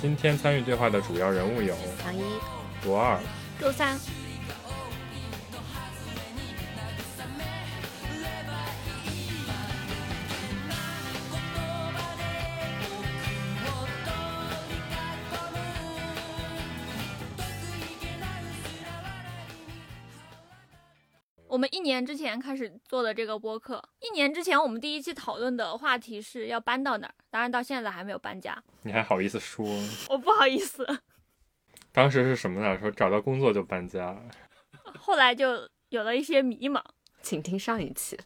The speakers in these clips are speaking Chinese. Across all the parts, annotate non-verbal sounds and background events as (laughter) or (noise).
今天参与对话的主要人物有唐一、罗二、周三。我们一年之前开始做的这个播客，一年之前我们第一期讨论的话题是要搬到哪儿，当然到现在还没有搬家。你还好意思说？(laughs) 我不好意思。当时是什么呢？说找到工作就搬家。后来就有了一些迷茫，请听上一期。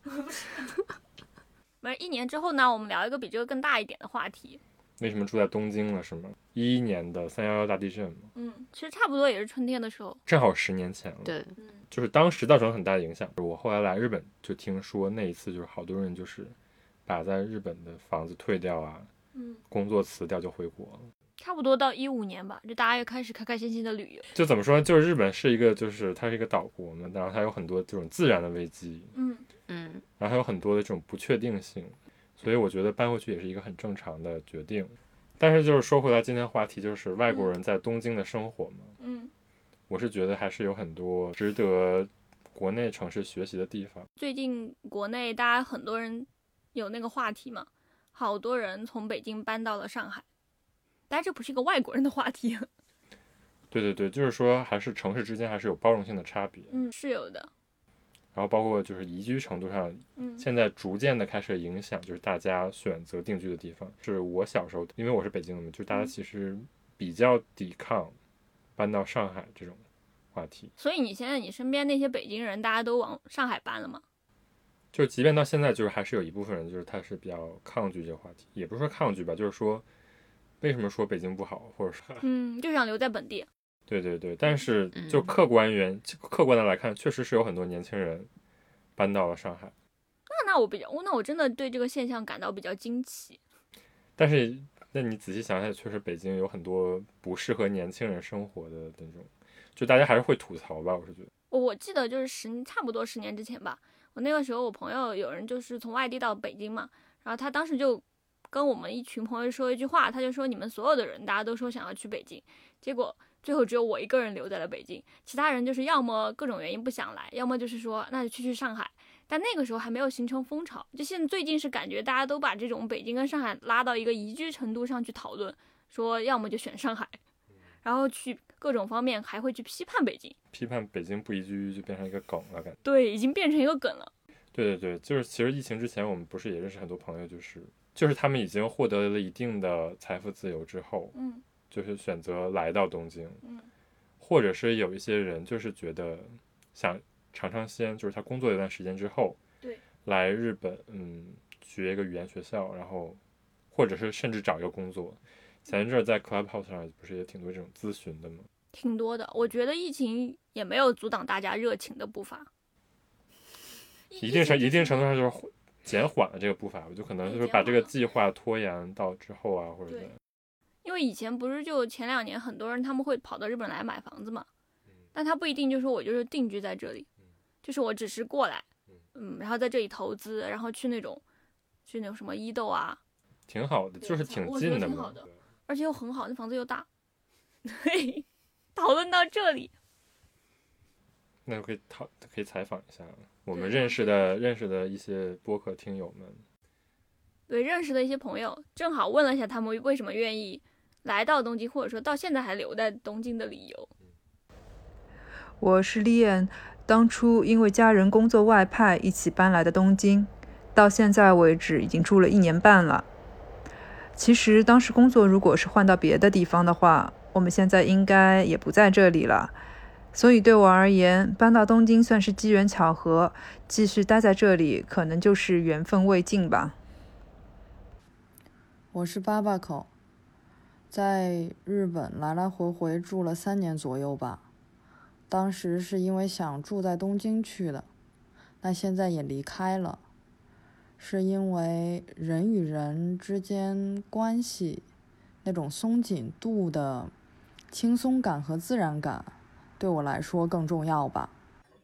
(laughs) 没一年之后呢，我们聊一个比这个更大一点的话题。为什么住在东京了？是吗？一一年的三幺幺大地震嘛？嗯，其实差不多也是春天的时候，正好十年前了。对，就是当时造成很大的影响。我后来来日本就听说那一次就是好多人就是把在日本的房子退掉啊，嗯，工作辞掉就回国了。差不多到一五年吧，就大家又开始开开心心的旅游。就怎么说？就是日本是一个，就是它是一个岛国嘛，然后它有很多这种自然的危机，嗯嗯，然后还有很多的这种不确定性，所以我觉得搬回去也是一个很正常的决定。但是就是说回来，今天话题就是外国人在东京的生活嘛，嗯，我是觉得还是有很多值得国内城市学习的地方。最近国内大家很多人有那个话题嘛，好多人从北京搬到了上海，但这不是一个外国人的话题，(laughs) 对对对，就是说还是城市之间还是有包容性的差别。嗯，是有的，然后包括就是宜居程度上，嗯现在逐渐的开始影响，就是大家选择定居的地方。是我小时候，因为我是北京的嘛，就大家嗯其实比较抵抗搬到上海这种话题。所以你现在你身边那些北京人，大家都往上海搬了吗？就是即便到现在，就是还是有一部分人，就是他是比较抗拒这个话题，也不是说抗拒吧，就是说为什么说北京不好，或者说嗯，就想留在本地。对对对，但是嗯就客观原客观的来看，确实是有很多年轻人搬到了上海。那那我比较，那我真的对这个现象感到比较惊奇。但是，那你仔细想想，确实北京有很多不适合年轻人生活的那种，就大家还是会吐槽吧。我是觉得，我我记得就是十差不多十年之前吧，我那个时候我朋友有人就是从外地到北京嘛，然后他当时就跟我们一群朋友说一句话，他就说你们所有的人大家都说想要去北京，结果最后只有我一个人留在了北京，其他人就是要么各种原因不想来，要么就是说那就去去上海。但那个时候还没有形成风潮，就现在最近是感觉大家都把这种北京跟上海拉到一个宜居程度上去讨论，说要么就选上海，然后去各种方面还会去批判北京。批判北京不宜居就变成一个梗了，感觉。对，已经变成一个梗了。对对对，就是其实疫情之前，我们不是也认识很多朋友，就是就是他们已经获得了一定的财富自由之后，嗯就是选择来到东京，嗯或者是有一些人就是觉得想尝尝鲜，就是他工作一段时间之后，对，来日本，嗯，学一个语言学校，然后或者是甚至找一个工作。前一阵在 Clubhouse 上不是也挺多这种咨询的吗？挺多的。我觉得疫情也没有阻挡大家热情的步伐，一定程一定程度上就是减缓了这个步伐，我就可能就是把这个计划拖延到之后啊，或者对怎样因为以前不是就前两年很多人他们会跑到日本来买房子嘛，嗯但他不一定就说我就是定居在这里，就是我只是过来，嗯嗯，然后在这里投资，然后去那种去那种什么伊豆啊，挺好的，就是挺近的嘛。挺好的而且又很好，那房子又大。(laughs) 对，讨论到这里，那就可以讨可以采访一下我们认识的认识的一些播客听友们。对认识的一些朋友，正好问了一下他们为什么愿意来到东京，或者说到现在还留在东京的理由。我是 Lian，当初因为家人工作外派一起搬来的东京，到现在为止已经住了一年半了。其实当时工作如果是换到别的地方的话，我们现在应该也不在这里了。所以对我而言，搬到东京算是机缘巧合，继续待在这里可能就是缘分未尽吧。我是八八口，在日本来来回回住了三年左右吧。当时是因为想住在东京去的，那现在也离开了，是因为人与人之间关系那种松紧度的轻松感和自然感，对我来说更重要吧。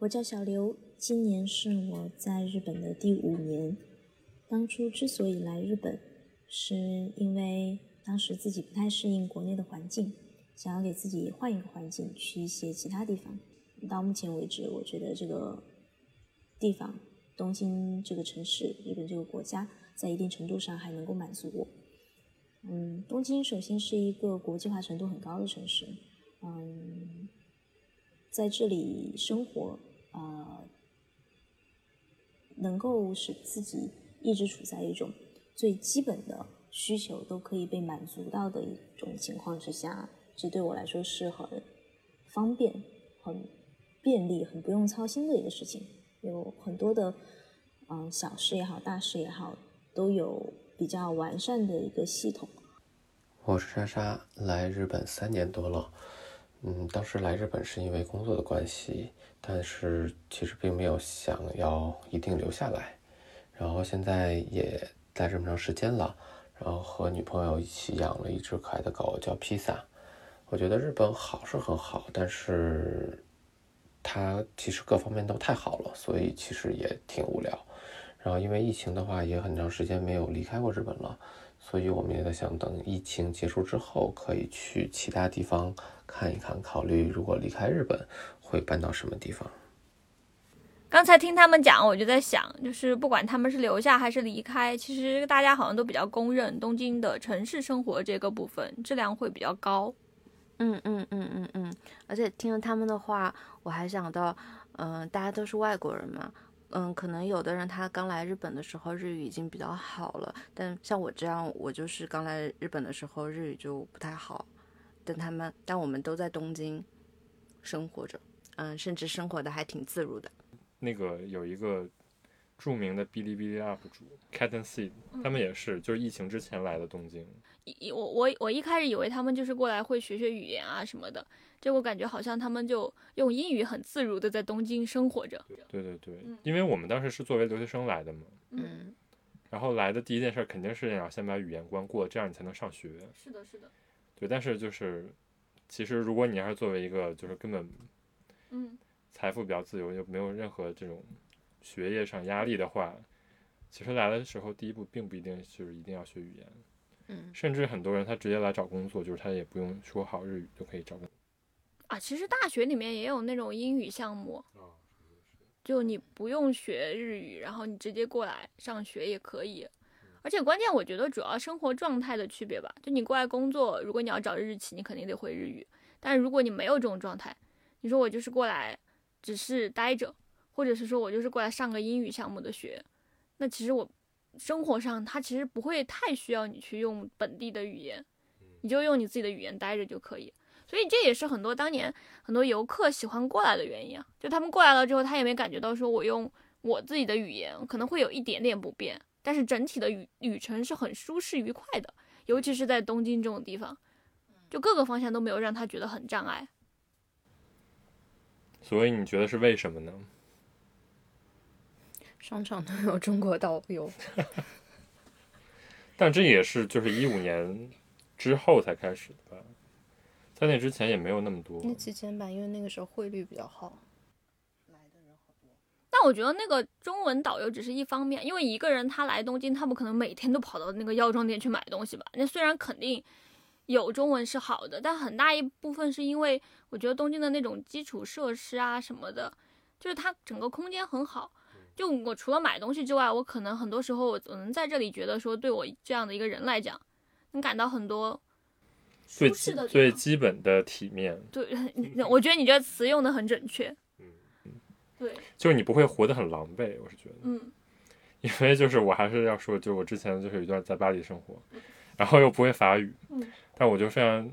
我叫小刘，今年是我在日本的第五年。当初之所以来日本，是因为当时自己不太适应国内的环境。想要给自己换一个环境，去一些其他地方。到目前为止，我觉得这个地方，东京这个城市，日本这个国家，在一定程度上还能够满足我。嗯，东京首先是一个国际化程度很高的城市。嗯，在这里生活，呃，能够使自己一直处在一种最基本的需求都可以被满足到的一种情况之下。这对我来说是很方便、很便利、很不用操心的一个事情。有很多的嗯小事也好、大事也好，都有比较完善的一个系统。我是莎莎，来日本三年多了。嗯，当时来日本是因为工作的关系，但是其实并没有想要一定留下来。然后现在也待这么长时间了，然后和女朋友一起养了一只可爱的狗，叫披萨。我觉得日本好是很好，但是它其实各方面都太好了，所以其实也挺无聊。然后因为疫情的话，也很长时间没有离开过日本了，所以我们也在想，等疫情结束之后，可以去其他地方看一看，考虑如果离开日本会搬到什么地方。刚才听他们讲，我就在想，就是不管他们是留下还是离开，其实大家好像都比较公认，东京的城市生活这个部分质量会比较高。嗯嗯嗯嗯嗯，而且听了他们的话，我还想到，嗯，大家都是外国人嘛，嗯，可能有的人他刚来日本的时候日语已经比较好了，但像我这样，我就是刚来日本的时候日语就不太好，但他们，但我们都在东京生活着，嗯，甚至生活的还挺自如的。那个有一个著名的哔哩哔哩 UP 主 Cat and Seed，他们也是，就是疫情之前来的东京。一我我我一开始以为他们就是过来会学学语言啊什么的，结果感觉好像他们就用英语很自如的在东京生活着。对对对，因为我们当时是作为留学生来的嘛，嗯，然后来的第一件事肯定是要先把语言关过，这样你才能上学。是的，是的。对，但是就是其实如果你要是作为一个就是根本嗯财富比较自由又没有任何这种学业上压力的话，其实来的时候第一步并不一定就是一定要学语言。嗯，甚至很多人他直接来找工作，就是他也不用说好日语就可以找工作。啊，其实大学里面也有那种英语项目，就你不用学日语，然后你直接过来上学也可以。而且关键我觉得主要生活状态的区别吧，就你过来工作，如果你要找日企，你肯定得会日语。但是如果你没有这种状态，你说我就是过来只是待着，或者是说我就是过来上个英语项目的学，那其实我生活上他其实不会太需要你去用本地的语言，你就用你自己的语言待着就可以。所以这也是很多当年很多游客喜欢过来的原因啊，就他们过来了之后，他也没感觉到说我用我自己的语言可能会有一点点不便，但是整体的旅旅程是很舒适愉快的，尤其是在东京这种地方，就各个方向都没有让他觉得很障碍。所以你觉得是为什么呢？商场都有中国导游，(laughs) 但这也是就是一五年之后才开始的吧，在那之前也没有那么多。那期间吧，因为那个时候汇率比较好。但我觉得那个中文导游只是一方面，因为一个人他来东京，他不可能每天都跑到那个药妆店去买东西吧？那虽然肯定有中文是好的，但很大一部分是因为我觉得东京的那种基础设施啊什么的，就是它整个空间很好。就我除了买东西之外，我可能很多时候我能在这里觉得说，对我这样的一个人来讲，能感到很多最最基本的体面，对，(laughs) 我觉得你这个词用的很准确。嗯对，就是你不会活得很狼狈。我是觉得，嗯因为就是我还是要说，就我之前就是有一段在巴黎生活，然后又不会法语，嗯但我就非常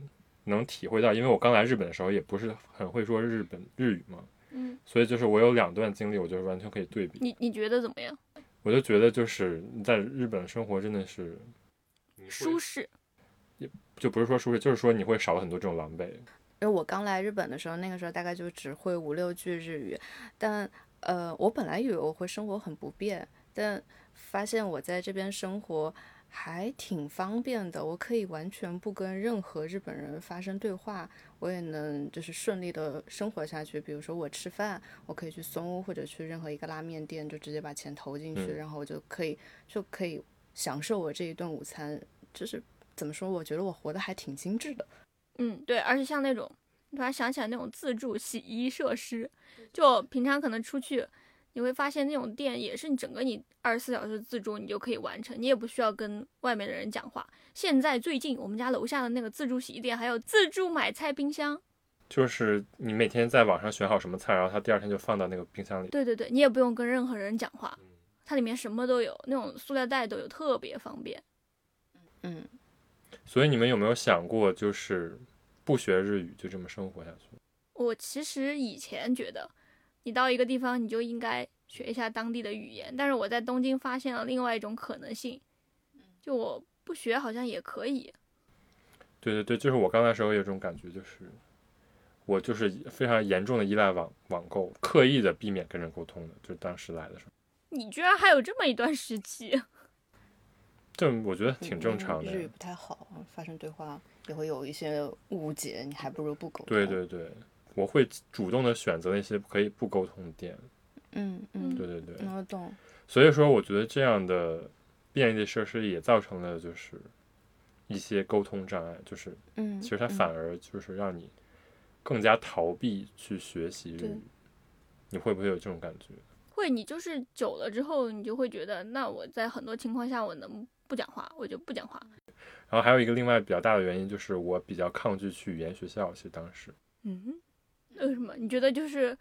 能体会到，因为我刚来日本的时候也不是很会说日本日语嘛，嗯，所以就是我有两段经历，我就是完全可以对比。你你觉得怎么样？我就觉得就是在日本生活真的是舒适，就不是说舒适，就是说你会少了很多这种狼狈。因为我刚来日本的时候，那个时候大概就只会五六句日语，但呃，我本来以为我会生活很不便，但发现我在这边生活还挺方便的，我可以完全不跟任何日本人发生对话，我也能就是顺利的生活下去。比如说我吃饭，我可以去松屋或者去任何一个拉面店，就直接把钱投进去，嗯然后我就可以就可以享受我这一顿午餐。就是怎么说，我觉得我活得还挺精致的。嗯，对，而且像那种，突然想起来那种自助洗衣设施，就平常可能出去，你会发现那种店也是你整个你二十四小时自助你就可以完成，你也不需要跟外面的人讲话。现在最近我们家楼下的那个自助洗衣店还有自助买菜冰箱，就是你每天在网上选好什么菜，然后它第二天就放到那个冰箱里。对对对，你也不用跟任何人讲话，它里面什么都有，那种塑料袋都有，特别方便。嗯，所以你们有没有想过，就是不学日语就这么生活下去？我其实以前觉得，你到一个地方你就应该学一下当地的语言，但是我在东京发现了另外一种可能性，就我不学好像也可以。对对对，就是我刚来的时候有这种感觉，就是我就是非常严重的依赖网网购，刻意的避免跟人沟通的，就是当时来的时候，你居然还有这么一段时期，(laughs) 这我觉得挺正常的嗯日。语不太好，发生对话也会有一些误解，你还不如不沟通。对，对对，我会主动的选择那些可以不沟通的点。嗯嗯，对对对，嗯我懂。所以说我觉得这样的便利的设施也造成了就是一些沟通障碍，就是嗯，其实它嗯反而就是让你更加逃避去学习日对语。你会不会有这种感觉？会你就是久了之后，你就会觉得，那我在很多情况下我能不讲话，我就不讲话。然后还有一个另外比较大的原因就是我比较抗拒去语言学校，其实当时。嗯，为什么？你觉得就是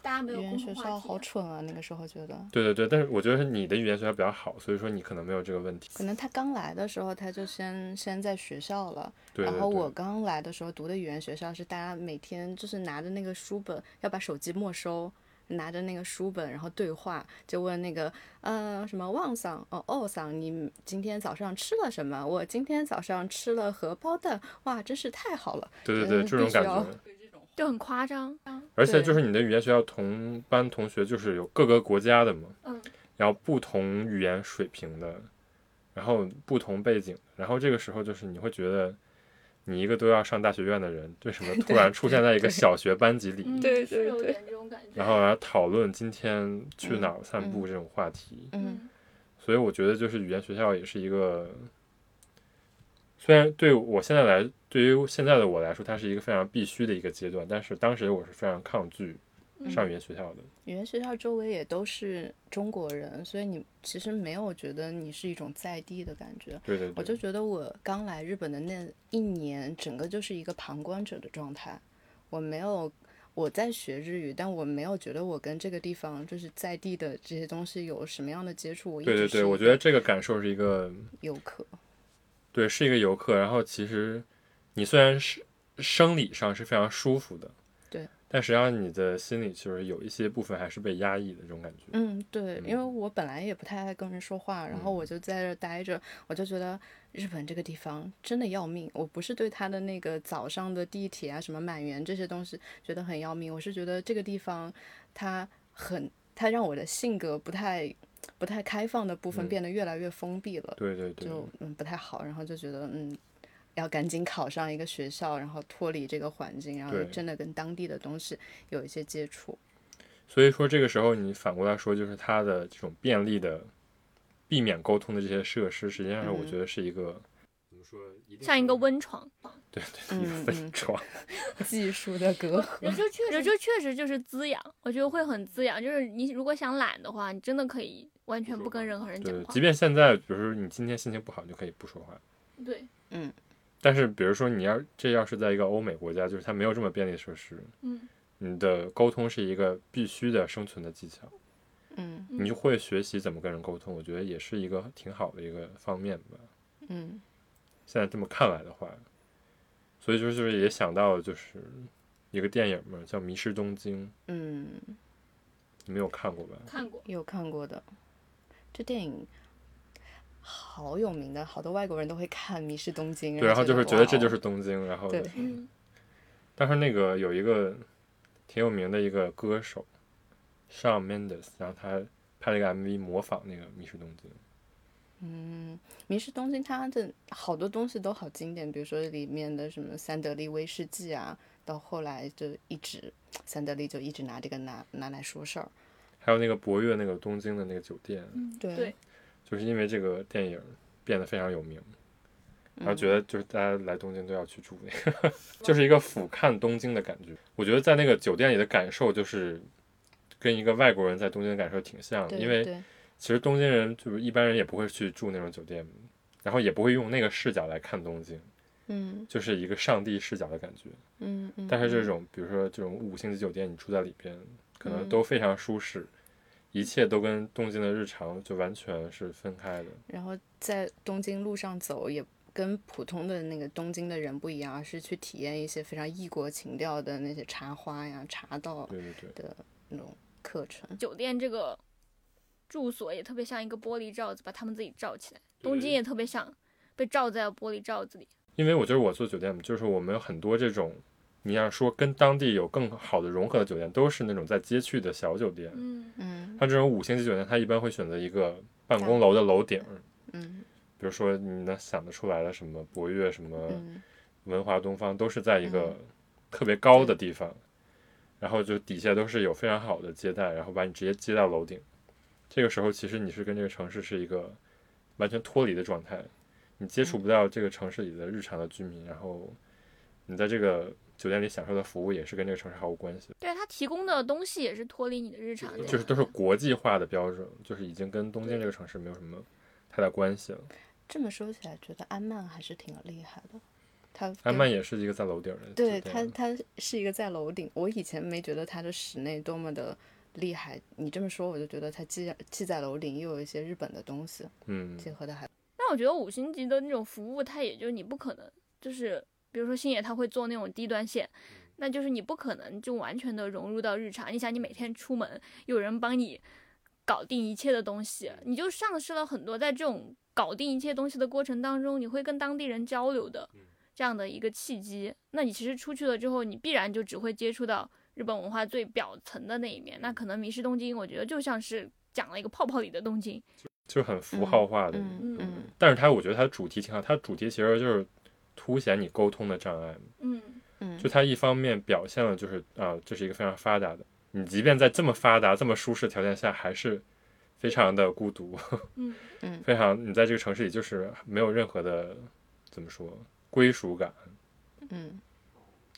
大家没有语言学校好蠢啊，那个时候觉得。对对对，但是我觉得你的语言学校比较好，所以说你可能没有这个问题。可能他刚来的时候，他就先先在学校了。对对然后我刚来的时候读的语言学校是大家每天就是拿着那个书本，要把手机没收，拿着那个书本然后对话，就问那个呃什么旺桑哦哦桑，你今天早上吃了什么？我今天早上吃了荷包蛋，哇，真是太好了。对对对，嗯这种感必须要觉。就很夸张。而且就是你的语言学校同班同学就是有各个国家的嘛，嗯，然后不同语言水平的，然后不同背景，然后这个时候就是你会觉得，你一个都要上大学院的人，为什么突然出现在一个小学班级里，嗯，对对对点这种感觉。然后来讨论今天去嗯哪儿散步这种话题？嗯所以我觉得就是语言学校也是一个，虽然对我现在来，对于现在的我来说，它是一个非常必须的一个阶段，但是当时我是非常抗拒上语言学校的。语言学校周围也都是中国人，所以你其实没有觉得你是一种在地的感觉。对对对，我就觉得我刚来日本的那一年，整个就是一个旁观者的状态。我没有我在学日语，但我没有觉得我跟这个地方就是在地的这些东西有什么样的接触。对对对，我觉得这个感受是一个，游客。对，是一个游客。然后其实你虽然是生理上是非常舒服的，对，但实际上你的心里就是有一些部分还是被压抑的这种感觉。嗯，对，因为嗯我本来也不太爱跟人说话，然后嗯我就在这儿待着，我就觉得日本这个地方真的要命。我不是对它的那个早上的地铁啊、什么满员这些东西觉得很要命，我是觉得这个地方它很，它让我的性格不太不太开放的部分嗯变得越来越封闭了，对对对，就嗯不太好，然后就觉得嗯。要赶紧考上一个学校，然后脱离这个环境，然后真的跟当地的东西有一些接触。所以说这个时候你反过来说，就是它的这种便利的、避免沟通的这些设施，实际上是我嗯觉得是一个、怎么说，像 (laughs) 一个温床，对对一个嗯嗯分床。技术的隔阂。人就确实就确实就是滋养，我觉得会很滋养。就是你如果想懒的话，你真的可以完全不跟任何人讲对，话即。便现在，比如说你今天心情不好，你就可以不说话。对，但是比如说你要这要是在一个欧美国家，就是它没有这么便利设施，嗯，你的沟通是一个必须的生存的技巧，嗯你就会学习怎么跟人沟通，我觉得也是一个挺好的一个方面吧。嗯。现在这么看来的话，所以就是就是也想到就是一个电影嘛，叫《迷失东京》，嗯，你没有看过吧？看过。有看过的。这电影，好有名的，好多外国人都会看《迷失东京》，对，然后就是觉得这就是东京，然后对嗯，当时那个有一个挺有名的一个歌手，Shawn Mendes，然后他拍了一个 MV 模仿那个《迷失东京》。嗯，迷失东京它的好多东西都好经典，比如说里面的什么三得利威士忌啊，到后来就一直三得利就一直拿这个拿拿来说事儿。还有那个博越那个东京的那个酒店，对对，就是因为这个电影变得非常有名，然后觉嗯得就是大家来东京都要去住那个，(laughs) 就是一个俯瞰东京的感觉。我觉得在那个酒店里的感受就是跟一个外国人在东京的感受挺像的，因为其实东京人就是一般人也不会去住那种酒店，然后也不会用那个视角来看东京，嗯就是一个上帝视角的感觉。嗯嗯，但是这嗯种比如说这种五星级酒店，你住在里边，可能嗯都非常舒适，一切都跟东京的日常就完全是分开的。然后在东京路上走也。跟普通的那个东京的人不一样，而是去体验一些非常异国情调的那些茶花呀、茶道对对对。的那种课程。酒店这个住所也特别像一个玻璃罩子，把他们自己罩起来。东京也特别像被罩在玻璃罩子里。因为我觉得我做酒店，就是我们有很多这种，你要说跟当地有更好的融合的酒店，都是那种在街区的小酒店。嗯嗯像这种五星级酒店，它一般会选择一个办公楼的楼顶，嗯。比如说你能想得出来的什么博悦、什么嗯。文华东方，都是在一个嗯。特别高的地方，然后就底下都是有非常好的接待，然后把你直接接到楼顶。这个时候，其实你是跟这个城市是一个完全脱离的状态，你接触不到这个城市里的日常的居民，然后你在这个酒店里享受的服务也是跟这个城市毫无关系的，对它提供的东西也是脱离你的日常的，就是都是国际化的标准，就是已经跟东京这个城市没有什么太大关系了。这么说起来，觉得安曼还是挺厉害的。他安曼也是一个在楼顶的对店，它，它是一个在楼顶。我以前没觉得它的室内多么的厉害，你这么说，我就觉得它既既在楼顶，又有一些日本的东西嗯，结合的还。那我觉得五星级的那种服务，它也就你不可能，就是比如说星野他会做那种低端线，那就是你不可能就完全的融入到日常。你想，你每天出门有人帮你搞定一切的东西，你就丧失了很多在这种搞定一切东西的过程当中，你会跟当地人交流的这样的一个契机。那你其实出去了之后，你必然就只会接触到日本文化最表层的那一面。那可能迷失东京，我觉得就像是讲了一个泡泡里的东京。就很符号化的。嗯嗯但是它，我觉得它的主题挺好，它主题其实就是凸显你沟通的障碍。嗯嗯，就它一方面表现了就是啊，这是一个非常发达的，你即便在这么发达、这么舒适条件下，还是非常的孤独，(laughs) 嗯嗯非常你在这个城市里就是没有任何的怎么说归属感，嗯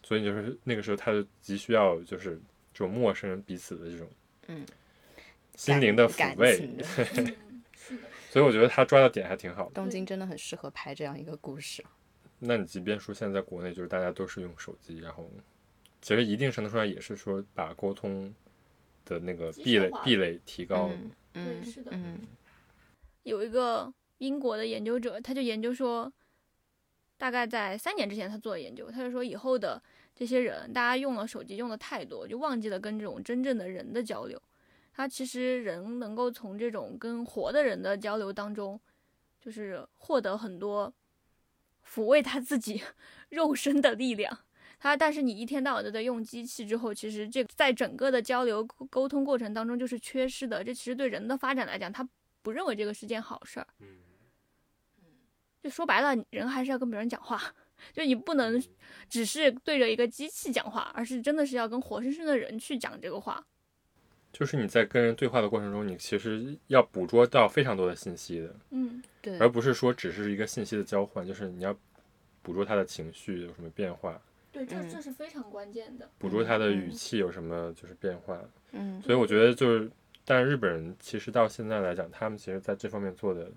所以就是那个时候他就急需要就是这种陌生人彼此的这种嗯心灵的抚慰。所以我觉得他抓的点还挺好的。东京真的很适合拍这样一个故事。那你即便说现在国内就是大家都是用手机，然后其实一定程度上也是说把沟通的那个壁垒壁垒提高。嗯嗯对是的嗯有一个英国的研究者，他就研究说，大概在三年之前他做的研究，他就说以后的这些人，大家用了手机用的太多，就忘记了跟这种真正的人的交流。他其实人能够从这种跟活的人的交流当中，就是获得很多抚慰他自己 (laughs) 肉身的力量。他但是你一天到晚都在用机器之后，其实这在整个的交流沟沟通过程当中就是缺失的。这其实对人的发展来讲，他不认为这个是件好事儿。就说白了，人还是要跟别人讲话，(laughs) 就你不能只是对着一个机器讲话，而是真的是要跟活生生的人去讲这个话。就是你在跟人对话的过程中，你其实要捕捉到非常多的信息的，嗯，对而不是说只是一个信息的交换，就是你要捕捉他的情绪有什么变化，对，这嗯这是非常关键的。捕捉他的嗯语气有什么就是变化。嗯所以我觉得就是，但是日本人其实到现在来讲，他们其实在这方面做的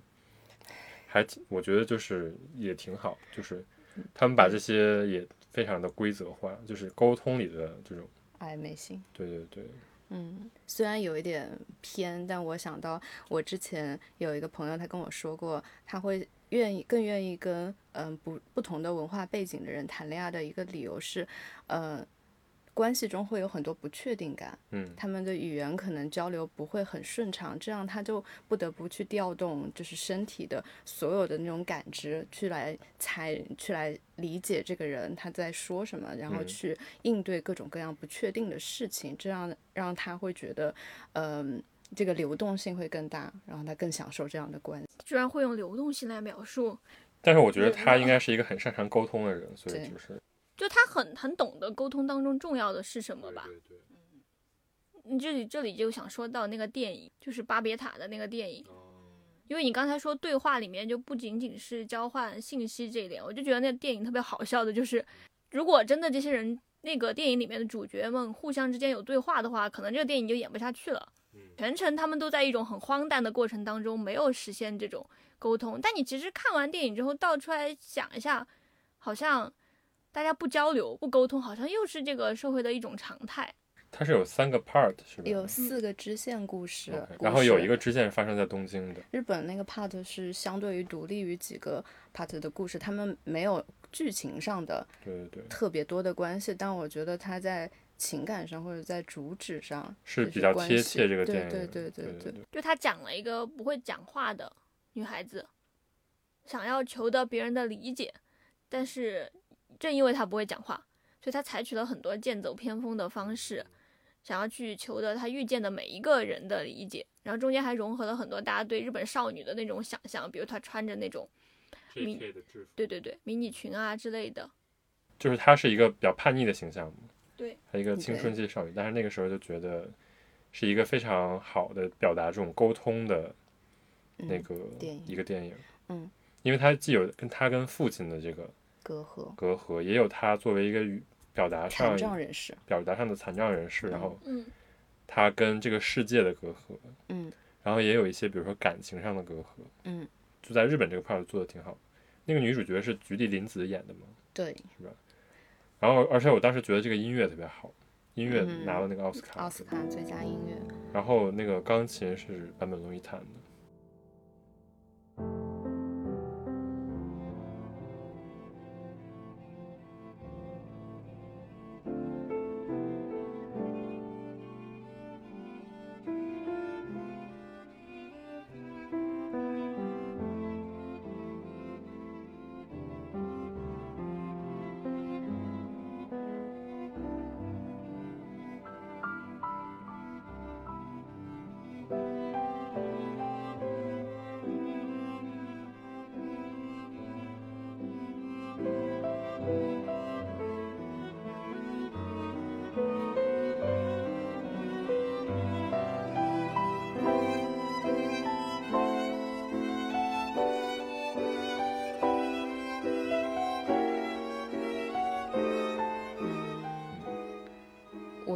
还挺，我觉得就是也挺好，就是他们把这些也非常的规则化，就是沟通里的这种，暧昧性。对对对，嗯，虽然有一点偏，但我想到我之前有一个朋友，他跟我说过，他会愿意更愿意跟嗯不不同的文化背景的人谈恋爱的一个理由是，呃，关系中会有很多不确定感，嗯，他们的语言可能交流不会很顺畅，这样他就不得不去调动就是身体的所有的那种感知，去来猜，去来理解这个人他在说什么，然后嗯去应对各种各样不确定的事情，这样让他会觉得，嗯、这个流动性会更大，然后他更享受这样的关系。居然会用流动性来描述，但是我觉得他应该是一个很擅长沟通的人，所以就是就他很很懂得沟通当中重要的是什么吧。对对嗯这里这里就想说到那个电影，就是巴别塔的那个电影，哦因为你刚才说对话里面就不仅仅是交换信息这一点，我就觉得那电影特别好笑的，就是如果真的这些人那个电影里面的主角们互相之间有对话的话，可能这个电影就演不下去了。全程他们都在一种很荒诞的过程当中，没有实现这种沟通。但你其实看完电影之后倒出来想一下，好像大家不交流、不沟通，好像又是这个社会的一种常态。它是有三个 part 是吧？有四个支线故事然后有一个支线发生在东京的，日本那个 part 是相对于独立于几个 part 的故事，他们没有剧情上的对对对，特别多的关系，但我觉得它在情感上或者在主旨上是比较贴切这个对电影的，对对对对对，就他讲了一个不会讲话的女孩子，想要求得别人的理解，但是正因为他不会讲话，所以他采取了很多剑走偏锋的方式，想要去求得他遇见的每一个人的理解。然后中间还融合了很多大家对日本少女的那种想象，比如她穿着那种，迷 JK 的制服，对对对，迷你裙啊之类的。就是她是一个比较叛逆的形象嘛，对，她一个青春期少女，但是那个时候就觉得是一个非常好的表达这种沟通的那嗯个一个电影，嗯，因为它既有跟他跟父亲的这个隔阂，隔阂，也有他作为一个表达上残障人士，表达上的残障人士，然后嗯。他跟这个世界的隔阂，嗯。然后也有一些比如说感情上的隔阂，嗯，就在日本这个 part 做的挺好。那个女主角是菊地凛子演的嘛，对，是吧？然后而且我当时觉得这个音乐特别好，音乐嗯拿了那个奥斯卡，奥斯卡最佳音乐。然后那个钢琴是坂本龙一弹的。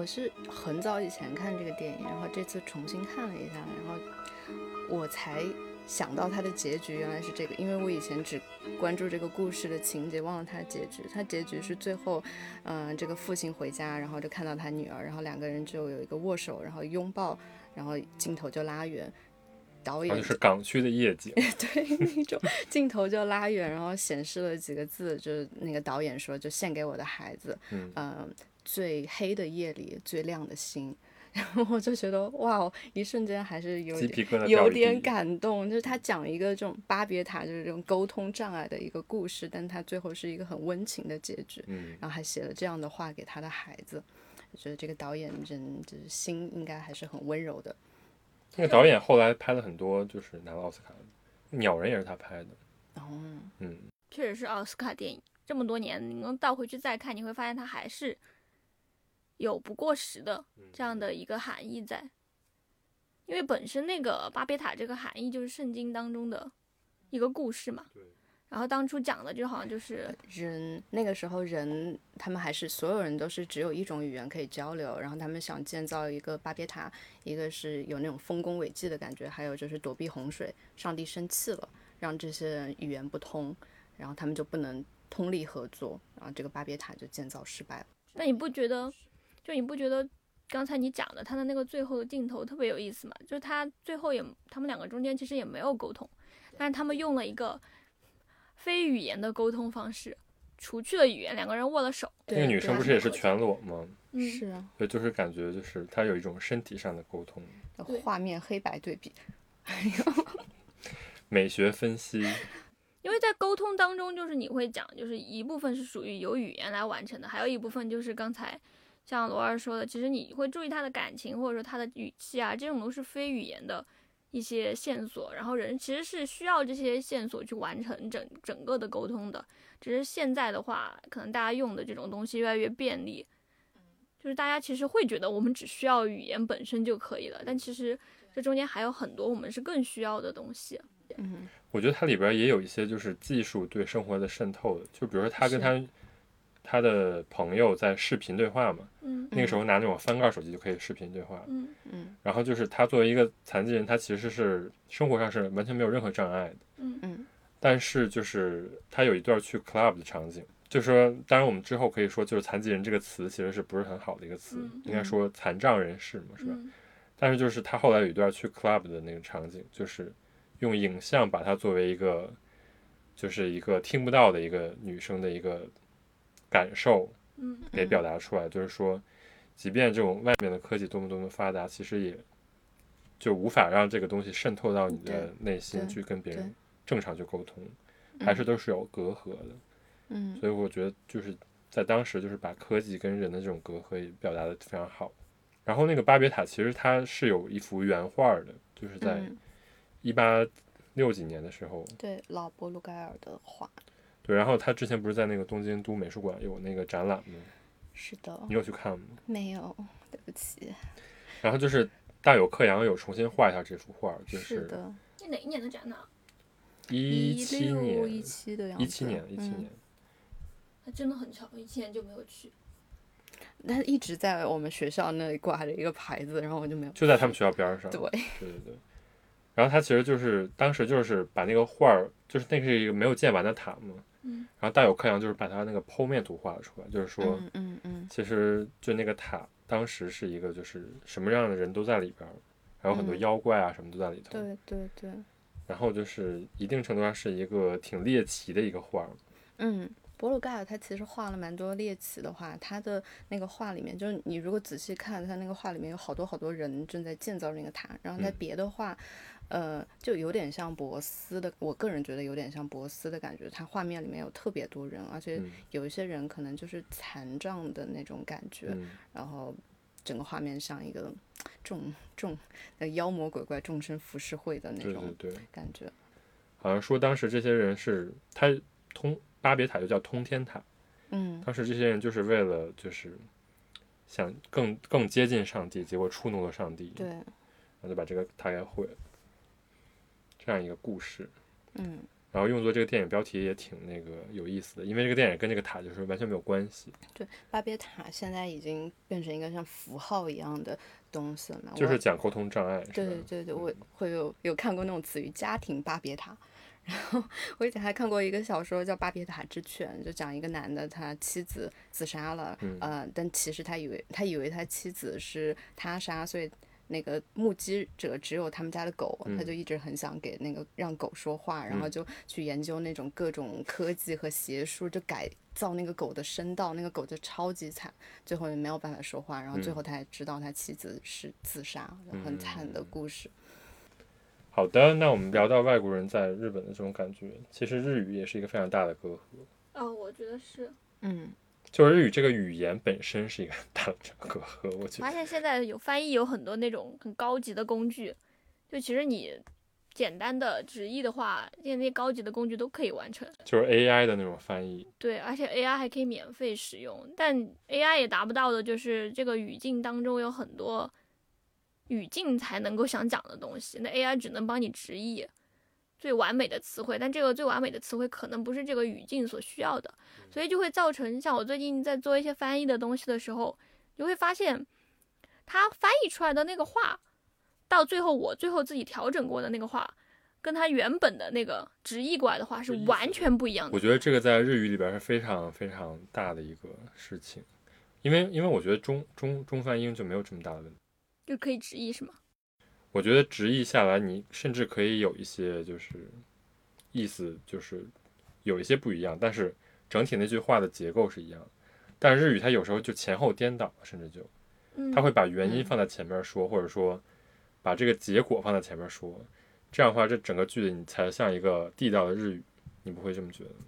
我是很早以前看这个电影，然后这次重新看了一下，然后我才想到它的结局原来是这个，因为我以前只关注这个故事的情节，忘了它的结局。它结局是最后，嗯、这个父亲回家，然后就看到他女儿，然后两个人就有一个握手，然后拥抱，然后镜头就拉远，导演就是港区的夜景，(laughs) 对 (laughs) 那种镜头就拉远，然后显示了几个字，就是那个导演说，就献给我的孩子，嗯。嗯，最黑的夜里最亮的星。(laughs) 然后我就觉得哇哦，一瞬间还是有点有点感动。就是他讲一个这种巴别塔，就是这种沟通障碍的一个故事，但他最后是一个很温情的结局。嗯，然后还写了这样的话给他的孩子。我觉得这个导演人就是心应该还是很温柔的。那个导演后来拍了很多，就是拿了奥斯卡的，《鸟人》也是他拍的，哦，嗯，确实是奥斯卡电影，这么多年你能倒回去再看，你会发现他还是有不过时的这样的一个含义在。因为本身那个巴别塔这个含义就是圣经当中的一个故事嘛，然后当初讲的就好像就是人那个时候人，他们还是所有人都是只有一种语言可以交流，然后他们想建造一个巴别塔，一个是有那种丰功伟绩的感觉，还有就是躲避洪水，上帝生气了，让这些人语言不通，然后他们就不能通力合作，然后这个巴别塔就建造失败了。那你不觉得，就你不觉得刚才你讲的他的那个最后的镜头特别有意思吗？就是他最后也他们两个中间其实也没有沟通，但是他们用了一个非语言的沟通方式，除去了语言，两个人握了手。那个女生不是也是全裸吗？嗯，是啊，对就是感觉就是他有一种身体上的沟通，对画面黑白对比，(laughs) (laughs) 美学分析，因为在沟通当中，就是你会讲，就是一部分是属于由语言来完成的，还有一部分就是刚才像罗二说的，其实你会注意他的感情或者说他的语气啊，这种都是非语言的一些线索。然后人其实是需要这些线索去完成整整个的沟通的。只是现在的话，可能大家用的这种东西越来越便利，就是大家其实会觉得我们只需要语言本身就可以了，但其实这中间还有很多我们是更需要的东西。嗯我觉得它里边也有一些就是技术对生活的渗透的，就比如说他跟他他的朋友在视频对话嘛，嗯那个时候拿那种翻盖手机就可以视频对话，嗯。嗯。然后就是他作为一个残疾人，他其实是生活上是完全没有任何障碍的，嗯嗯。但是就是他有一段去 club 的场景，就是说，当然我们之后可以说，就是残疾人这个词其实是不是很好的一个词，嗯应该说残障人士嘛，是吧？嗯。但是就是他后来有一段去 club 的那个场景，就是用影像把它作为一个，就是一个听不到的一个女生的一个感受嗯给表达出来，就是说，即便这种外面的科技多么多么发达，其实也就无法让这个东西渗透到你的内心去跟别人正常去沟通，还是都是有隔阂的。嗯所以我觉得就是在当时就是把科技跟人的这种隔阂也表达的非常好。然后那个巴别塔其实它是有一幅原画的，就是在嗯一八六几年的时候，对老博鲁盖尔的画，对，然后他之前不是在那个东京都美术馆有那个展览吗？是的，你有去看吗？没有，对不起，然后就是大有克洋有重新画一下这幅画，就是的，这哪一年的展览？一七年，一七的样子，一七年，一七嗯年，还真的很巧，一七年就没有去。他一直在我们学校那里挂着一个牌子，然后我就没有就在他们学校边上。对，对对对。然后他其实就是当时就是把那个画儿，就是那是一个没有建完的塔嘛，嗯。然后大有克洋就是把他那个剖面图画了出来，就是说，嗯嗯嗯。其实就那个塔当时是一个就是什么样的人都在里边儿，然后很多嗯。妖怪啊什么都在里头，对对对，然后就是一定程度上是一个挺猎奇的一个画儿，嗯。博鲁盖尔他其实画了蛮多猎奇的画，他的那个画里面，就是你如果仔细看他那个画里面有好多好多人正在建造那个塔，然后他嗯。别的画，呃，就有点像博斯的，我个人觉得有点像博斯的感觉，他画面里面有特别多人，而且嗯。有一些人可能就是残障的那种感觉，嗯，然后整个画面像一个众众呃妖魔鬼怪众生浮世绘的那对种对对，感觉。好像说当时这些人是他通巴别塔就叫通天塔，嗯。当时这些人就是为了就是想更更接近上帝，结果触怒了上帝，对，然后就把这个塔给毁了，这样一个故事。嗯然后用作这个电影标题也挺那个有意思的，因为这个电影跟这个塔就是完全没有关系，对，巴别塔现在已经变成一个像符号一样的东西了嘛。就是讲沟通障碍，对？对对，我会有有看过那种词语“家庭巴别塔”，然后我以前还看过一个小说叫《巴别塔之犬》，就讲一个男的他妻子自杀了，嗯呃，但其实他以为他以为他妻子是他杀，所以那个目击者只有他们家的狗，他嗯。就一直很想给那个让狗说话，然后嗯。就去研究那种各种科技和邪术，就改造那个狗的声道，那个狗就超级惨，最后也没有办法说话，然后最嗯。后他也知道他妻子是自杀，很惨的故事。好的，那我们聊到外国人在日本的这种感觉，其实日语也是一个非常大的隔阂，哦，我觉得是。嗯，就是日语这个语言本身是一个很 (laughs) 大的隔阂，我觉得。发现现在有翻译有很多那种很高级的工具，就其实你简单的直译的话，现在那些高级的工具都可以完成。就是 AI 的那种翻译，对，而且 AI 还可以免费使用，但 AI 也达不到的就是这个语境当中有很多语境才能够想讲的东西，那 AI 只能帮你直译最完美的词汇，但这个最完美的词汇可能不是这个语境所需要的，所以就会造成像我最近在做一些翻译的东西的时候，你会发现他翻译出来的那个话，到最后我最后自己调整过的那个话。跟他原本的那个直译过来的话是完全不一样的我。觉得这个在日语里边是非常非常大的一个事情，因为因为我觉得中中中翻英就没有这么大的问题。就可以直译是吗？我觉得直译下来，你甚至可以有一些就是意思就是有一些不一样，但是整体那句话的结构是一样的。但是日语它有时候就前后颠倒，甚至就嗯，它会把原因嗯放在前面说，或者说把这个结果放在前面说，这样的话，这整个句子你才像一个地道的日语，你不会这么觉得吗？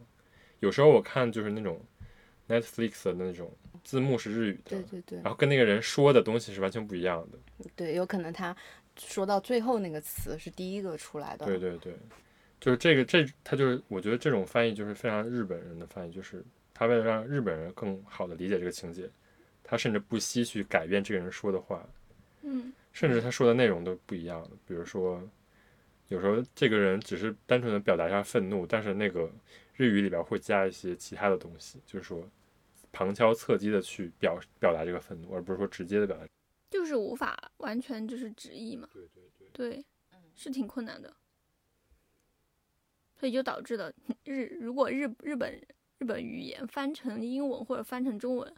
有时候我看就是那种 Netflix 的那种字幕是日语的，对对对然后跟那个人说的东西是完全不一样的。对，有可能他说到最后那个词是第一个出来的。对对对，就是这个这他就是我觉得这种翻译就是非常日本人的翻译，就是他为了让日本人更好的理解这个情节，他甚至不惜去改变这个人说的话，嗯甚至他说的内容都不一样的。比如说，有时候这个人只是单纯的表达一下愤怒，但是那个日语里边会加一些其他的东西，就是说旁敲侧击的去表表达这个愤怒，而不是说直接的表达。就是无法完全就是直译嘛。对对对。对，是挺困难的，所以就导致了日如果日日本日本语言翻成英文或者翻成中文，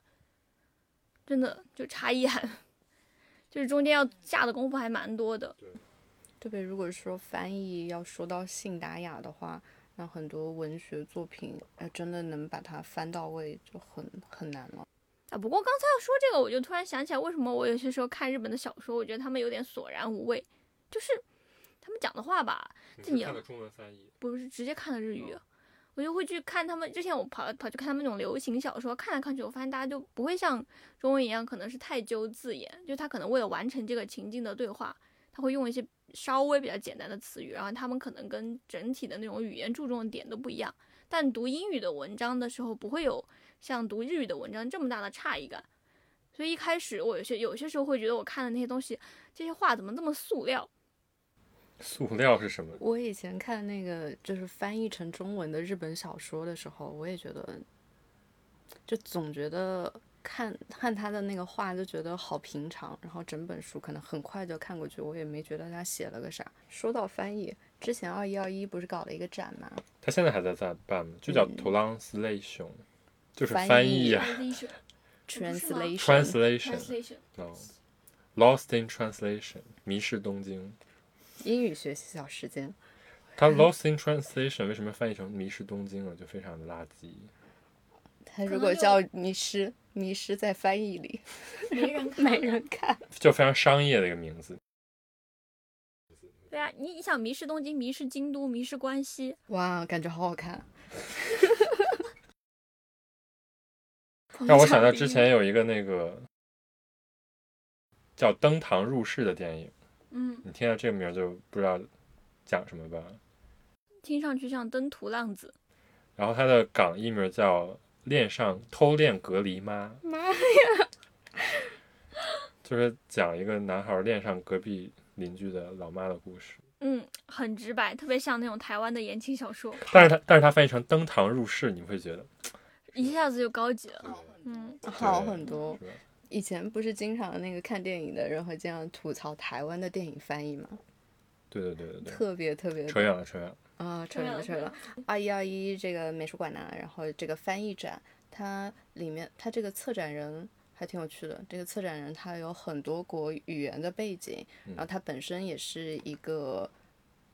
真的就差异还就是中间要下的功夫还蛮多的。特别如果说翻译要说到信达雅的话，那很多文学作品，哎，真的能把它翻到位就很很难了。啊，不过刚才要说这个，我就突然想起来，为什么我有些时候看日本的小说，我觉得他们有点索然无味，就是他们讲的话吧，就你要中文翻译，不是直接看的日语，我就会去看他们。之前我跑跑去看他们那种流行小说，看来看去，我发现大家就不会像中文一样，可能是太揪字眼，就他可能为了完成这个情境的对话，他会用一些稍微比较简单的词语，然后他们可能跟整体的那种语言注重的点都不一样。但读英语的文章的时候，不会有像读日语的文章这么大的诧异感。所以一开始我有些有些时候会觉得我看的那些东西，这些话怎么那么塑料？塑料是什么？我以前看那个就是翻译成中文的日本小说的时候，我也觉得，就总觉得看看他的那个话就觉得好平常，然后整本书可能很快就看过去，我也没觉得他写了个啥。说到翻译，之前二一二一不是搞了一个展吗？他现在还在在办吗？就叫嗯 translation，、就是翻翻译译啊 Translation，，translation，translation 哦，lost in translation，迷失东京。英语学习小时间。他 lost in translation 为什么翻译成迷失东京了？就非常的垃圾。他如果叫迷失，迷失在翻译里，没人 (laughs) 没人看。就非常商业的一个名字。对啊，你你想迷失东京、迷失京都、迷失关西，哇，感觉好好看。(laughs) 让我想到之前有一个那个叫《登堂入室》的电影，嗯，你听到这个名儿就不知道讲什么吧？听上去像登徒浪子。然后它的港译名叫《恋上偷恋隔离妈》，妈呀！就是讲一个男孩恋上隔壁邻居的老妈的故事。嗯，很直白，特别像那种台湾的言情小说，但是它但是它翻译成《登堂入室》，你会觉得一下子就高级了。嗯，好很多。以前不是经常那个看电影的人会这样吐槽台湾的电影翻译吗？对对对对对，特别特别扯远了扯远了。啊，扯远了远了扯远了。二一二一这个美术馆呢，然后这个翻译展，它里面它这个策展人还挺有趣的。这个策展人他有很多国语言的背景，然后他本身也是一个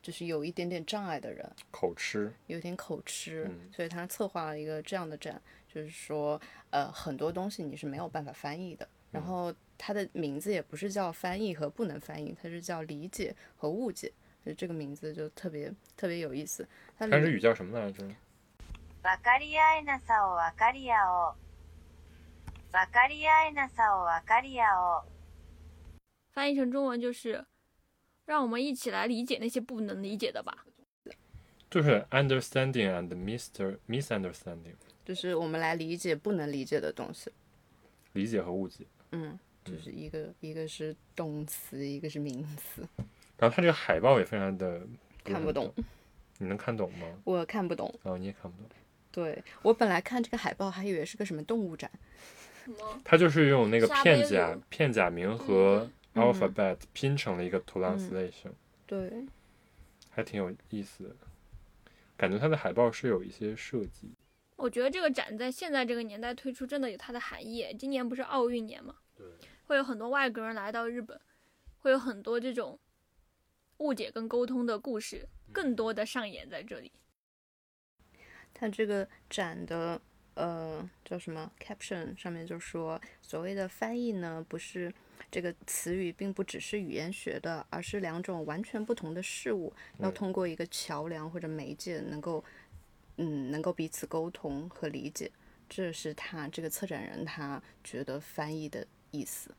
就是有一点点障碍的人，口吃，有点口吃，嗯所以他策划了一个这样的展，就是说，呃，很多东西你是没有办法翻译的。然后它的名字也不是叫翻译和不能翻译，它是叫理解和误解。就这个名字就特别特别有意思。它里面它日语叫什么来着？分かり合えなさを分かり合おう。 分かり合えなさを分かり合おう。翻译成中文就是，让我们一起来理解那些不能理解的吧。就是 understanding and mister misunderstanding，就是我们来理解不能理解的东西。理解和误解。嗯，就是一个一个是动词，一个是名词，然后它这个海报也非常的是很看不懂，你能看懂吗？我看不懂。哦，你也看不懂。对我本来看这个海报还以为是个什么动物展， 什么？它就是用那个片假片假名和嗯 alphabet 拼成了一个 translation，、对，还挺有意思的。感觉它的海报是有一些设计。我觉得这个展在现在这个年代推出，真的有它的含义。今年不是奥运年嘛，会有很多外国人来到日本，会有很多这种误解跟沟通的故事，更多的上演在这里。它这个展的呃叫什么 caption 上面就说，所谓的翻译呢，不是这个词语并不只是语言学的，而是两种完全不同的事物，要嗯通过一个桥梁或者媒介，能够嗯能够彼此沟通和理解。这是他这个策展人他觉得翻译的意思。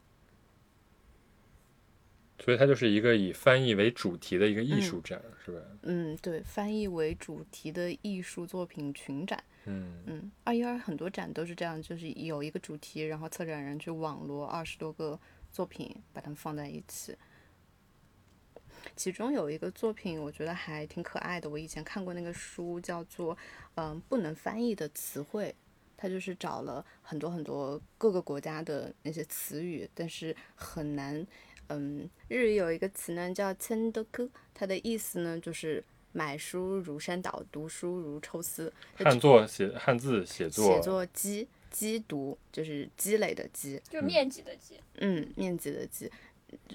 所以它就是一个以翻译为主题的一个艺术展，是吧？嗯，对，翻译为主题的艺术作品群展。嗯嗯，二一二很多展都是这样，就是有一个主题，然后策展人去网罗二十多个作品，把它们放在一起。其中有一个作品，我觉得还挺可爱的。我以前看过那个书，叫做《嗯不能翻译的词汇》，它就是找了很多很多各个国家的那些词语，但是很难。嗯，日语有一个词呢叫“千德科”，它的意思呢就是买书如山倒，读书如抽丝。汉作写汉字写作，写作积积读就是积累的积，就是面积的积。嗯，面积的积，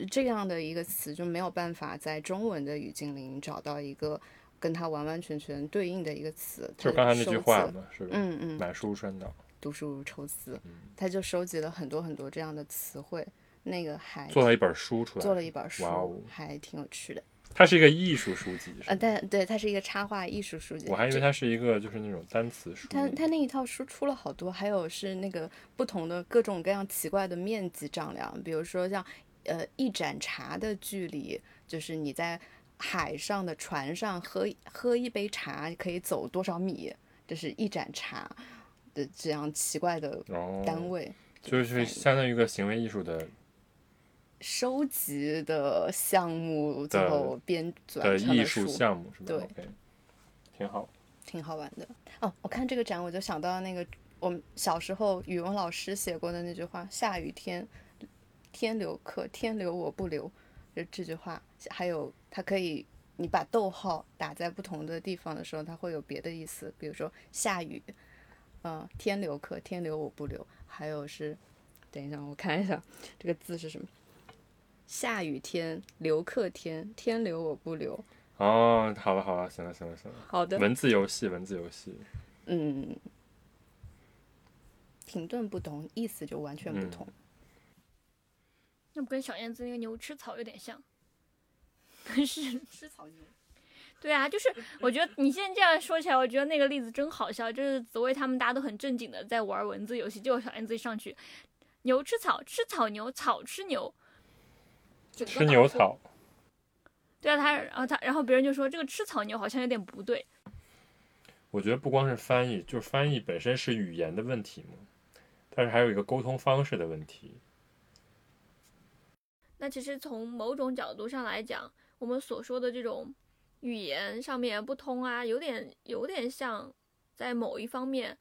这样的一个词就没有办法在中文的语境里找到一个跟它完完全全对应的一个词。就是刚才那句话嘛，是吧？嗯嗯，买书如山倒，读书如抽丝，嗯他就收集了很多很多这样的词汇，那个还做了一本书出来，做了一本书，哇哦还挺有趣的。它是一个艺术书籍，是呃，但对，它是一个插画艺术书籍。我还以为它是一个就是那种单词书。它它那一套书出了好多，还有是那个不同的各种各样奇怪的面积丈量，比如说像呃一盏茶的距离，就是你在海上的船上喝喝一杯茶可以走多少米，这是一盏茶的这样奇怪的哦单位。就是相当于一个行为艺术的收集的项目，最后编的纂成艺了书，术项目，是吧对挺好。挺好玩的。哦，我看这个展，我就想到那个我们小时候语文老师写过的那句话：“下雨天，天留客，天留我不留。”就这句话，还有它可以，你把逗号打在不同的地方的时候，它会有别的意思，比如说下雨，呃，天留客，天留我不留。还有是，等一下，我看一下这个字是什么。下雨天，留客天，天留我不留。哦，好了好了，行了行了行了。好的，文字游戏，文字游戏。嗯，停顿不同，意思就完全不嗯同。那不跟小燕子那个牛吃草有点像？但是吃草牛。(laughs) 对啊，就是我觉得你现在这样说起来，我觉得那个例子真好笑。就是紫薇他们大家都很正经的在玩文字游戏，结果小燕子一上去，牛吃草，吃草牛，草吃牛，吃牛草，对啊，他然后他然后别人就说这个吃草牛好像有点不对。我觉得不光是翻译，就是翻译本身是语言的问题嘛，但是还有一个沟通方式的问题。那其实从某种角度上来讲，我们所说的这种语言上面不通啊，有点有点像在某一方面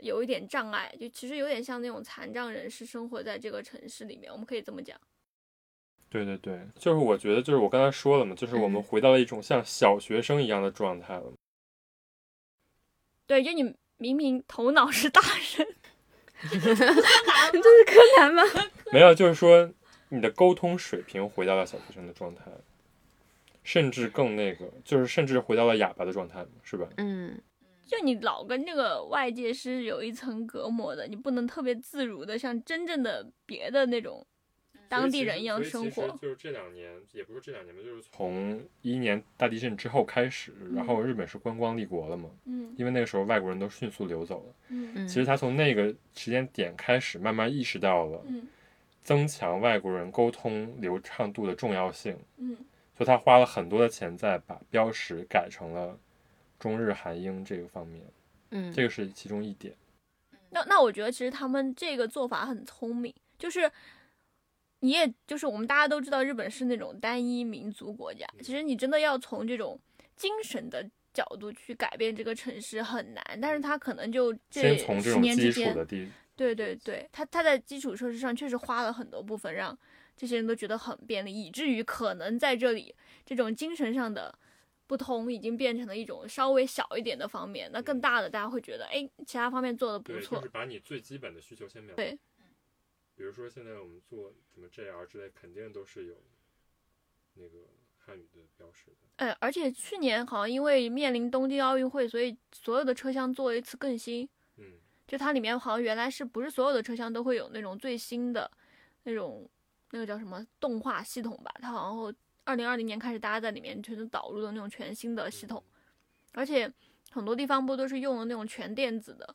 有一点障碍，就其实有点像那种残障人士生活在这个城市里面，我们可以这么讲。对对对，就是我觉得，就是我刚才说了嘛，就是我们嗯回到了一种像小学生一样的状态了。对，就你明明头脑是大人，(laughs) 这是柯南吗？(laughs) 没有，就是说你的沟通水平回到了小学生的状态，甚至更那个，就是甚至回到了哑巴的状态，是吧？嗯，就你老跟这个外界是有一层隔膜的，你不能特别自如的像真正的别的那种当地人一样生活。就是这两年，也不是这两年吧，就是从一一年大地震之后开始，然后日本是观光立国了嘛，嗯因为那个时候外国人都迅速流走了。嗯嗯其实他从那个时间点开始，慢慢意识到了嗯增强外国人沟通流畅度的重要性，嗯所以他花了很多的钱在把标识改成了中日韩英这个方面，嗯，这个是其中一点。那那我觉得其实他们这个做法很聪明，就是你也就是我们大家都知道日本是那种单一民族国家，其实你真的要从这种精神的角度去改变这个城市很难，但是他可能就这十种基础年之间，的地，对对对，他他在基础设施上确实花了很多部分，让这些人都觉得很便利，以至于可能在这里这种精神上的不通已经变成了一种稍微小一点的方面，那更大的大家会觉得，哎，其他方面做的不错，就是把你最基本的需求先秒对。比如说现在我们做什么 JR 之类，肯定都是有那个汉语的标识的。哎，而且去年好像因为面临东京奥运会，所以所有的车厢做了一次更新，嗯，就它里面好像原来是不是所有的车厢都会有那种最新的那种那个叫什么动画系统吧？它好像二零二零年开始大家在里面全都导入的那种全新的系统，而且很多地方不都是用的那种全电子的，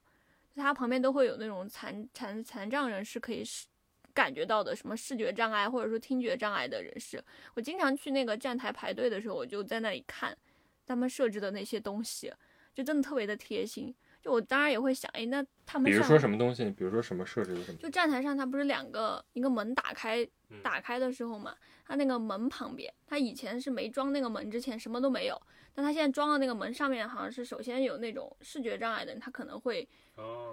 它旁边都会有那种残残残障人士可以视感觉到的什么视觉障碍或者说听觉障碍的人士。我经常去那个站台排队的时候，我就在那里看他们设置的那些东西，就真的特别的贴心。就我当然也会想，哎，那他们比如说什么东西，比如说什么设置的什么，就站台上，它不是两个一个门打开打开的时候嘛，它那个门旁边，它以前是没装那个门之前什么都没有，但他现在装的那个门上面好像是首先有那种视觉障碍的人，他可能会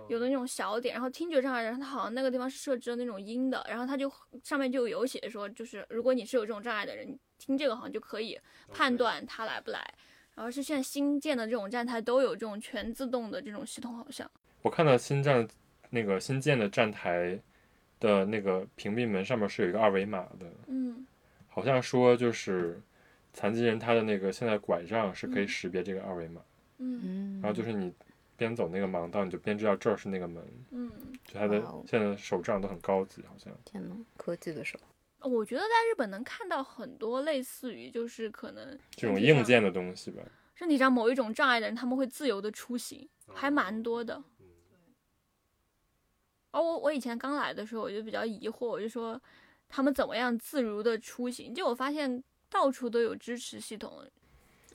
有的那种小点，然后听觉障碍的人，他好像那个地方是设置了那种音的，然后他就上面就有写说，就是如果你是有这种障碍的人，听这个好像就可以判断他来不来。然后是现在新建的这种站台都有这种全自动的这种系统，好像。我看到新站那个新建的站台的那个屏蔽门上面是有一个二维码的，嗯好像说就是残疾人他的那个现在拐杖是可以嗯。识别这个二维码，嗯。嗯，然后就是你边走那个盲道，你就边知道这儿是那个门，嗯，就他的现在手杖都很高级，好像。天呐，科技的手，我觉得在日本能看到很多类似于就是可能这种硬件的东西吧，身体上某一种障碍的人，他们会自由的出行，还蛮多的。而我我以前刚来的时候，我就比较疑惑，我就说他们怎么样自如的出行？就我发现到处都有支持系统。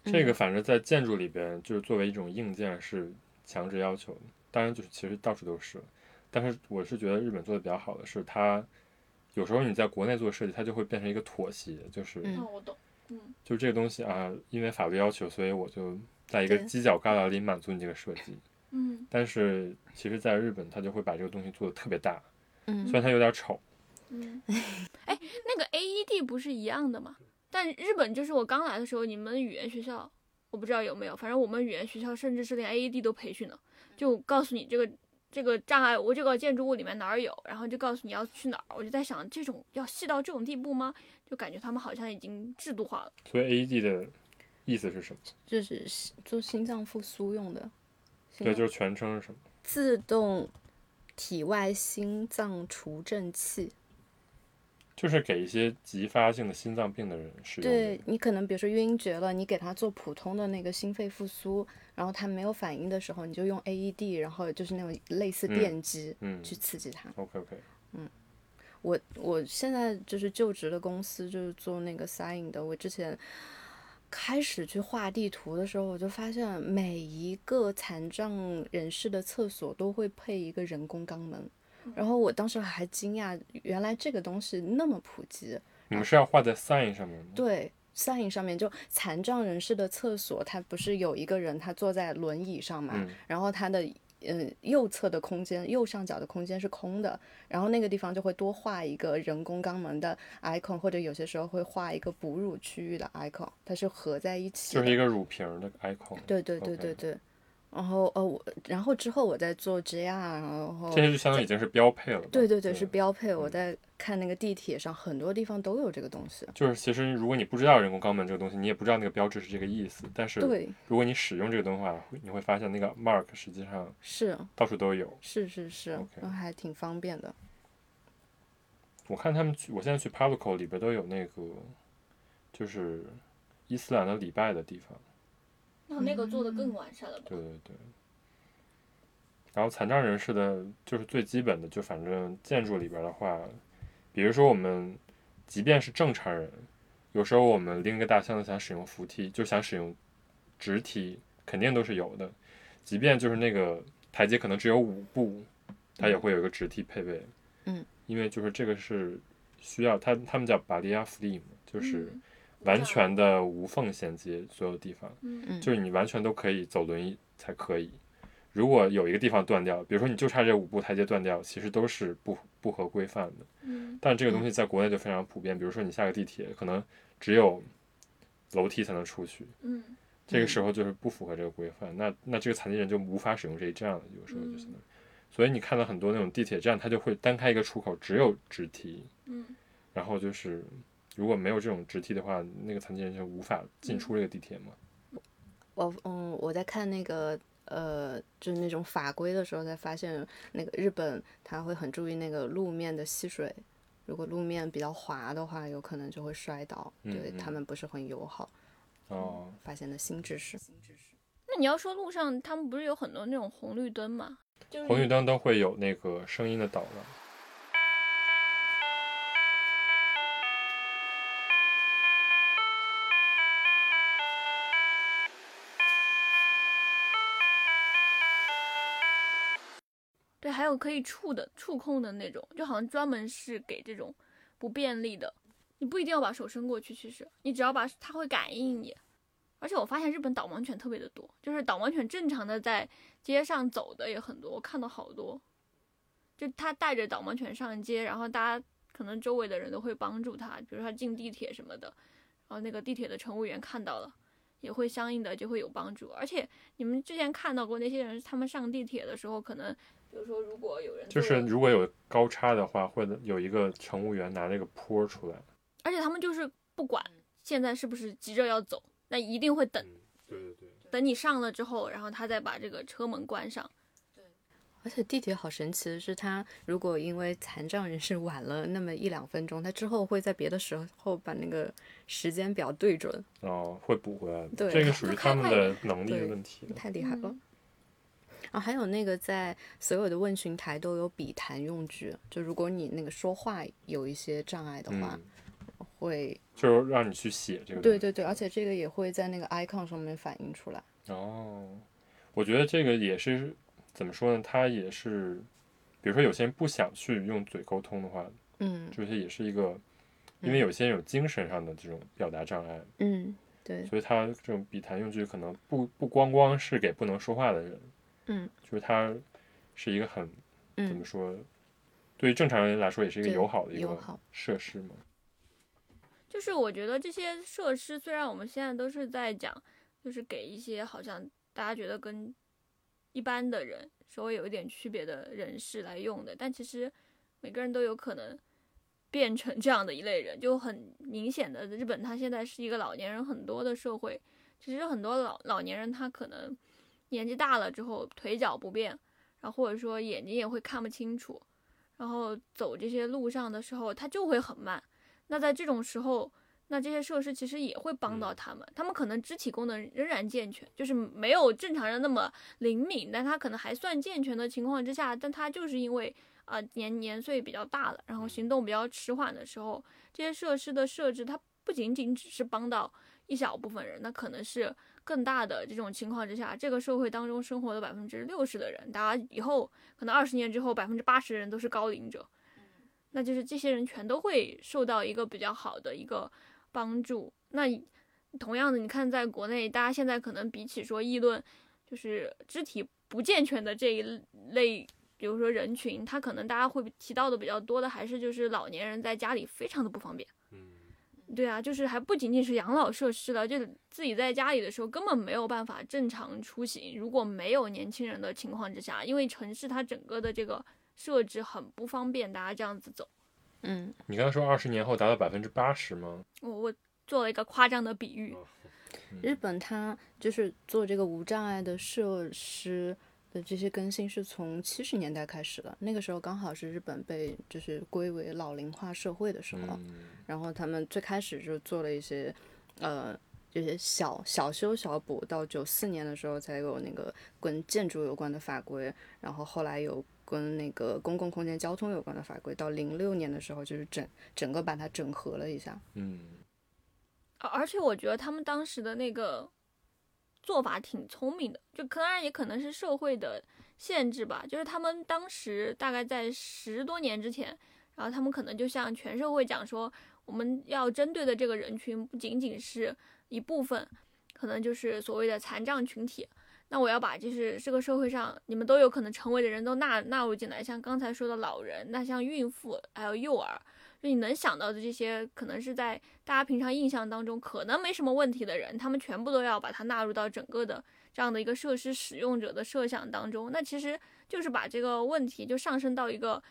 这个反正在建筑里边就是作为一种硬件是强制要求的，当然就是其实到处都是，但是我是觉得日本做的比较好的是它有时候你在国内做设计，它就会变成一个妥协，就是、嗯哦，我懂。嗯就这个东西啊，因为法律要求，所以我就在一个犄角旮旯里满足你这个设计。嗯但是其实，在日本，它就会把这个东西做的特别大，嗯虽然它有点丑，嗯。哎，那个 AED 不是一样的吗？但日本就是我刚来的时候，你们语言学校我不知道有没有，反正我们语言学校甚至是连 AED 都培训了，就告诉你这个这个障碍，我这个建筑物里面哪儿有，然后就告诉你要去哪儿。我就在想，这种要细到这种地步吗？就感觉他们好像已经制度化了。所以 AED 的意思是什么？就是做心脏复苏用的，对，就是全称是什么？自动体外心脏除震器。就是给一些急发性的心脏病的人使用。对你可能比如说晕厥了，你给他做普通的那个心肺复苏，然后他没有反应的时候，你就用 AED，然后就是那种类似嗯电击、嗯去刺激他。，OK OK，嗯我我现在就是就职的公司就是做那个 sign 的，我之前开始去画地图的时候，我就发现每一个残障人士的厕所都会配一个人工肛门，然后我当时还惊讶，原来这个东西那么普及。你们是要画在 sign 上面吗？对，sign 上面就残障人士的厕所，它不是有一个人他坐在轮椅上嘛，嗯然后他的嗯右侧的空间，右上角的空间是空的，然后那个地方就会多画一个人工肛门的 icon，或者有些时候会画一个哺乳区域的 icon，它是合在一起的。就是一个乳瓶儿的 icon。对对对对对。然后呃我，然后之后我在做 JR，然后这些就相当于已经是标配了吧。对对对是标。配。我嗯在看那个地铁上，很多地方都有这个东西。就是其实如果你不知道人工肛门这个东西，你也不知道那个标志是这个意思。但是，如果你使用这个东西的话，你会发现那个 mark 实际上是到处都有。是是是然后还挺方便的。我看他们去，我现在去 Pavloko 里边都有那个，就是伊斯兰的礼拜的地方。那那个做的更完善了吧？对对对。然后残障人士的，就是最基本的，就反正建筑里边的话，比如说我们，即便是正常人，有时候我们拎个大箱子想使用扶梯，就想使用直梯，肯定都是有的。即便就是那个台阶可能只有五步，它也会有一个直梯配备。嗯。因为就是这个是需要，他他们叫巴利亚弗利嘛，就是嗯完全的无缝衔接所有地方。嗯嗯就是你完全都可以走轮椅才可以。如果有一个地方断掉，比如说你就差这五步台阶断掉，其实都是不不合规范的。嗯但这个东西在国内就非常普遍，比如说你下个地铁，可能只有楼梯才能出去，嗯这个时候就是不符合这个规范，那那这个残疾人就无法使用这一站了，有时候就相当于。所以你看到很多那种地铁站，它就会单开一个出口，只有直梯，嗯然后就是如果没有这种直梯的话，那个残疾人就无法进出这个地铁嘛。我嗯，我在看那个呃，就是那种法规的时候，才发现那个日本他会很注意那个路面的吸水，如果路面比较滑的话，有可能就会摔倒，对他们不是很友好。哦，发现的新知识。那你要说路上他们不是有很多那种红绿灯吗？就是红绿灯都会有那个声音的导览。可以触的、触控的那种，就好像专门是给这种不便利的。你不一定要把手伸过去，其实你只要把它会感应你。而且我发现日本导盲犬特别的多，就是导盲犬正常的在街上走的也很多，我看到好多。就他带着导盲犬上街，然后大家可能周围的人都会帮助他，比如说他进地铁什么的，然后那个地铁的乘务员看到了，也会相应的就会有帮助。而且你们之前看到过那些人，他们上地铁的时候，可能比如说如果有人就是如果有高差的话，会有一个乘务员拿那个坡出来。而且他们就是不管现在是不是急着要走，那一定会等对对对。等你上了之后，然后他再把这个车门关上。而且地铁好神奇的是，他如果因为残障人士晚了那么一两分钟，他之后会在别的时候把那个时间表对准，哦，会补回来的。对这个属于他们的能力的问题。太厉害了。嗯啊，还有那个在所有的问询台都有笔谈用具，就如果你那个说话有一些障碍的话，嗯，会，就是让你去写这个。对。对对，而且这个也会在那个 icon 上面反映出来。哦，我觉得这个也是怎么说呢？它也是，比如说有些人不想去用嘴沟通的话，嗯这些也是一个，因为有些人有精神上的这种表达障碍，嗯，对，所以他这种笔谈用具可能不不光光是给不能说话的人，嗯。就是它是一个很怎么嗯，说，对于正常人来说也是一个友好的一个设施嘛。就是我觉得这些设施虽然我们现在都是在讲，就是给一些好像大家觉得跟一般的人稍微有一点区别的人士来用的，但其实每个人都有可能变成这样的一类人，就很明显的，日本它现在是一个老年人很多的社会，其实很多老老年人他可能年纪大了之后腿脚不便，然后或者说眼睛也会看不清楚，然后走这些路上的时候他就会很慢。那在这种时候，那这些设施其实也会帮到他们。他们可能肢体功能仍然健全，就是没有正常人那么灵敏，但他可能还算健全的情况之下，但他就是因为啊、呃年年岁比较大了，然后行动比较迟缓的时候，这些设施的设置，它不仅仅只是帮到一小部分人，那可能是更大的这种情况之下，这个社会当中生活的百分之六十的人，大家以后可能二十年之后，百分之八十的人都是高龄者。那就是这些人全都会受到一个比较好的一个帮助。那同样的，你看在国内，大家现在可能比起说议论，就是肢体不健全的这一类，比如说人群，他可能大家会提到的比较多的，还是就是老年人在家里非常的不方便。嗯，对啊，就是还不仅仅是养老设施了，就是自己在家里的时候根本没有办法正常出行。如果没有年轻人的情况之下，因为城市它整个的这个设置很不方便，大家这样子走。嗯你刚才说二十年后达到百分之八十吗？我我做了一个夸张的比喻，日本它就是做这个无障碍的设施的这些更新是从七十年代开始的，那个时候刚好是日本被就是归为老龄化社会的时候，嗯，然后他们最开始就做了一些呃这些小小修小补，到九四年的时候才有那个跟建筑有关的法规，然后后来有跟那个公共空间交通有关的法规，到零六年的时候就是整整个把它整合了一下。嗯，而而且我觉得他们当时的那个做法挺聪明的，就当然也可能是社会的限制吧，就是他们当时大概在十多年之前，然后他们可能就向全社会讲说，我们要针对的这个人群不仅仅是一部分，可能就是所谓的残障群体。那我要把就是这个社会上你们都有可能成为的人都纳纳入进来，像刚才说的老人，那像孕妇还有幼儿，就你能想到的这些，可能是在大家平常印象当中可能没什么问题的人，他们全部都要把它纳入到整个的这样的一个设施使用者的设想当中。那其实就是把这个问题就上升到一个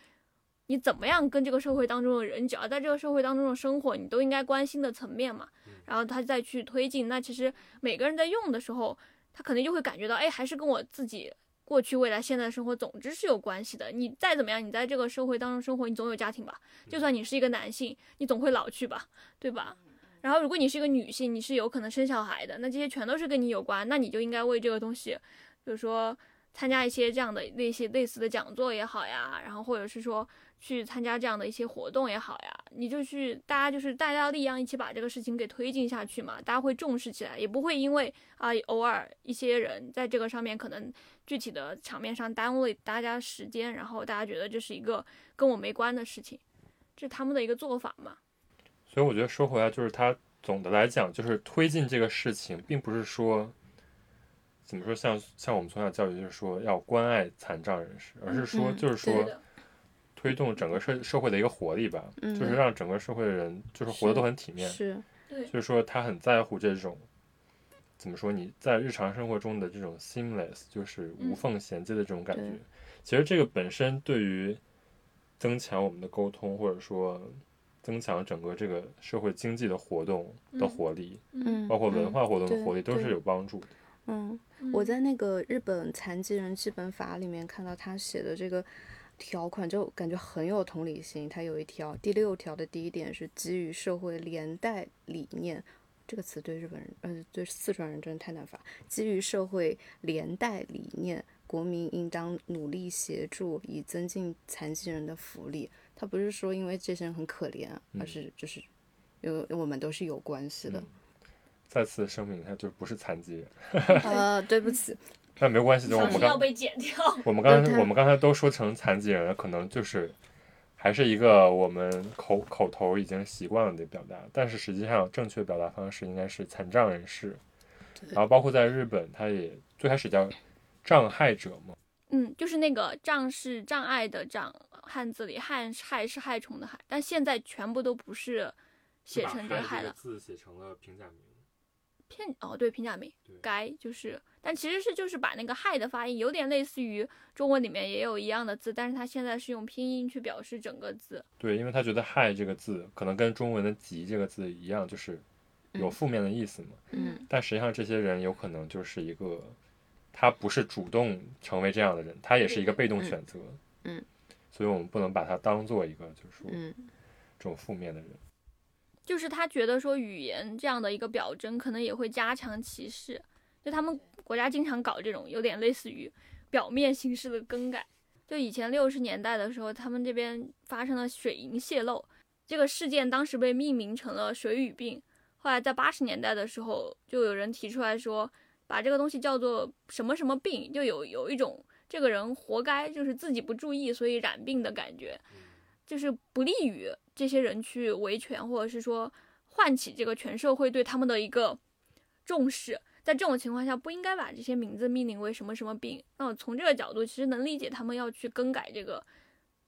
你怎么样跟这个社会当中的人，只要在这个社会当中的生活，你都应该关心的层面嘛。然后他再去推进，那其实每个人在用的时候，他可能就会感觉到，哎，还是跟我自己过去、未来、现在的生活，总之是有关系的。你再怎么样，你在这个社会当中生活，你总有家庭吧？就算你是一个男性，你总会老去吧，对吧？然后如果你是一个女性，你是有可能生小孩的，那这些全都是跟你有关，那你就应该为这个东西，比如说参加一些这样的那些类似的讲座也好呀，然后或者是说去参加这样的一些活动也好呀，你就去大家就是大家力量一起把这个事情给推进下去嘛，大家会重视起来，也不会因为啊偶尔一些人在这个上面可能具体的场面上耽误了大家时间，然后大家觉得这是一个跟我没关的事情，这是他们的一个做法嘛。所以我觉得说回来，就是他总的来讲，就是推进这个事情，并不是说怎么说，像像我们从小教育就是说要关爱残障人士，而是说嗯就是说推动整个社社会的一个活力吧，嗯。就是让整个社会的人就是活得都很体面，是，对。就是说他很在乎这种怎么说你在日常生活中的这种 seamless，就是无嗯。缝衔接的这种感觉。对。其实这个本身对于增强我们的沟通，或者说增强整个这个社会经济的活动的嗯活力，嗯，包括文嗯化活动的活力，都是有帮助的。嗯，嗯。我在那个日本残疾人基本法里面看到他写的这个条款，就感觉很有同理心。它有一条第六条的第一点是基于社会连带理念，这个词对日本人呃对四川人真的太难发。基于社会连带理念，国民应当努力协助，以增进残疾人的福利。他不是说因为这些人很可怜啊，而嗯是就是因为我们都是有关系的。再次声明，他就不是残疾人，呃，(laughs) 对不起，但没有关系，就我们刚要被剪掉。(laughs) 我们刚才我们刚才都说成残疾人了，可能就是还是一个我们口口头已经习惯了的表达，但是实际上正确表达方式应该是残障人士。然后包括在日本，它也最开始叫障碍者嘛，嗯，就是那个障是障碍的障，汉字里害害是害虫的害，但现在全部都不是写成这个害了。字写成了平假名。片哦，对，平假名对该就是，但其实是就是把那个害的发音有点类似于中文里面也有一样的字，但是它现在是用拼音去表示整个字。对，因为他觉得“害”这个字可能跟中文的“疾”这个字一样，就是有嗯负面的意思嘛。嗯但实际上，这些人有可能就是一个，他不是主动成为这样的人，他也是一个被动嗯选择。嗯，所以我们不能把他当做一个就是说嗯这种负面的人。就是他觉得说语言这样的一个表征，可能也会加强歧视。就他们国家经常搞这种有点类似于表面形式的更改。就以前六十年代的时候，他们这边发生了水银泄漏，这个事件当时被命名成了水俣病。后来在八十年代的时候，就有人提出来说，把这个东西叫做什么什么病，就有有一种这个人活该，就是自己不注意所以染病的感觉。就是不利于这些人去维权，或者是说唤起这个全社会对他们的一个重视。在这种情况下，不应该把这些名字命名为什么什么病。那我从这个角度，其实能理解他们要去更改这个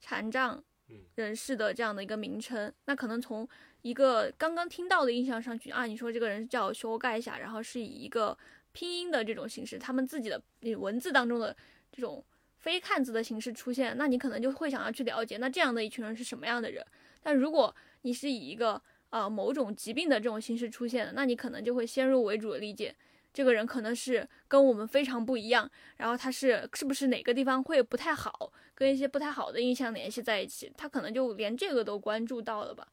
残障人士的这样的一个名称。那可能从一个刚刚听到的印象上去啊，你说这个人叫修改一下，然后是以一个拼音的这种形式，他们自己的文字当中的这种。非汉字的形式出现，那你可能就会想要去了解，那这样的一群人是什么样的人？但如果你是以一个呃某种疾病的这种形式出现的，那你可能就会先入为主的理解，这个人可能是跟我们非常不一样，然后他是是不是哪个地方会不太好，跟一些不太好的印象联系在一起，他可能就连这个都关注到了吧？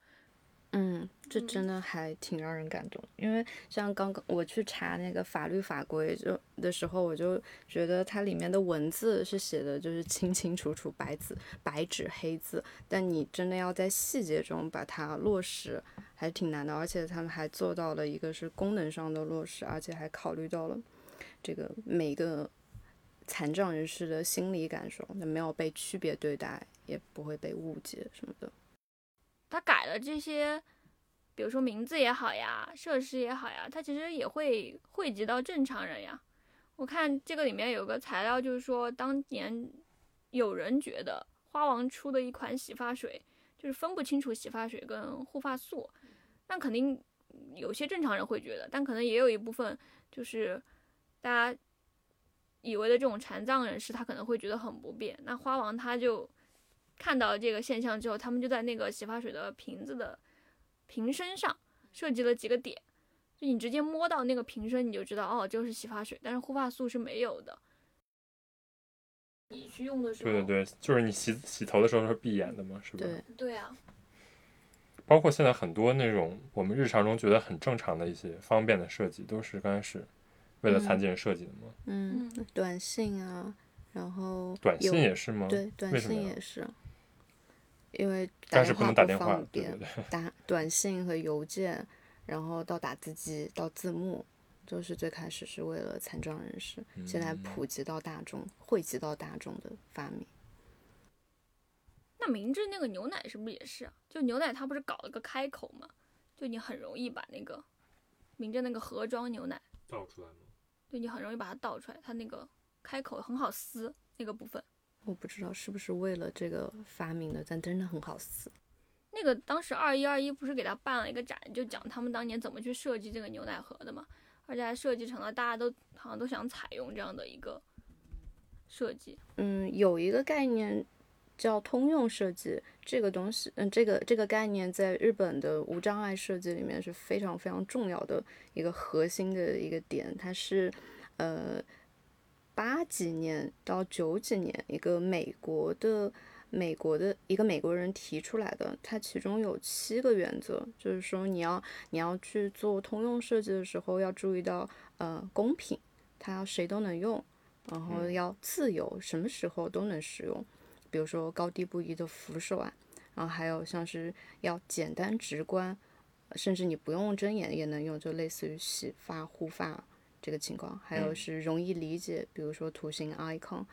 嗯，这真的还挺让人感动，因为像刚刚我去查那个法律法规就的时候，我就觉得它里面的文字是写的就是清清楚楚，白纸白纸黑字，但你真的要在细节中把它落实，还挺难的。而且他们还做到了一个是功能上的落实，而且还考虑到了这个每个残障人士的心理感受，那没有被区别对待，也不会被误解什么的。他改了这些，比如说名字也好呀，设施也好呀，他其实也会惠及到正常人呀。我看这个里面有个材料，就是说当年有人觉得花王出的一款洗发水，就是分不清楚洗发水跟护发素，那肯定有些正常人会觉得，但可能也有一部分就是大家以为的这种残障人士，他可能会觉得很不便。那花王他就。看到这个现象之后，他们就在那个洗发水的瓶子的瓶身上设计了几个点，就你直接摸到那个瓶身，你就知道哦，这个是洗发水，但是护发素是没有的。你去用的时候，对对对，就是你洗洗头的时候是闭眼的嘛，是不是？对，对啊，包括现在很多那种我们日常中觉得很正常的一些方便的设计，都是刚开始为了残疾人设计的嘛。嗯嗯，短信啊，然后短信也是吗？对，短信也是，因为但是电话能打电话方，对便对，(laughs) 对。打短信和邮件，然后到打字机到字幕，就是最开始是为了残障人士，现在嗯普及到大众、惠及到大众的发明。那明治那个牛奶是不是也是啊？就牛奶它不是搞了个开口嘛，就你很容易把那个明治那个盒装牛奶，倒出来吗？就你很容易把它倒出来，它那个开口很好撕那个部分。我不知道是不是为了这个发明的，但真的很好撕。那个当时二一二一不是给他办了一个展，就讲他们当年怎么去设计这个牛奶盒的嘛，而且还设计成了大家都好像都想采用这样的一个设计。嗯，有一个概念叫通用设计，这个东西，嗯，这个这个概念在日本的无障碍设计里面是非常非常重要的一个核心的一个点，它是呃八几年到九几年一个美国的美国的一个美国人提出来的，它其中有七个原则，就是说你要你要去做通用设计的时候要注意到呃公平，它要谁都能用。然后嗯要自由，什么时候都能使用，比如说高低不一的扶手啊，然后还有像是要简单直观，甚至你不用睁眼也能用，就类似于洗发、护发这个情况，还有嗯是容易理解，比如说图形 icon，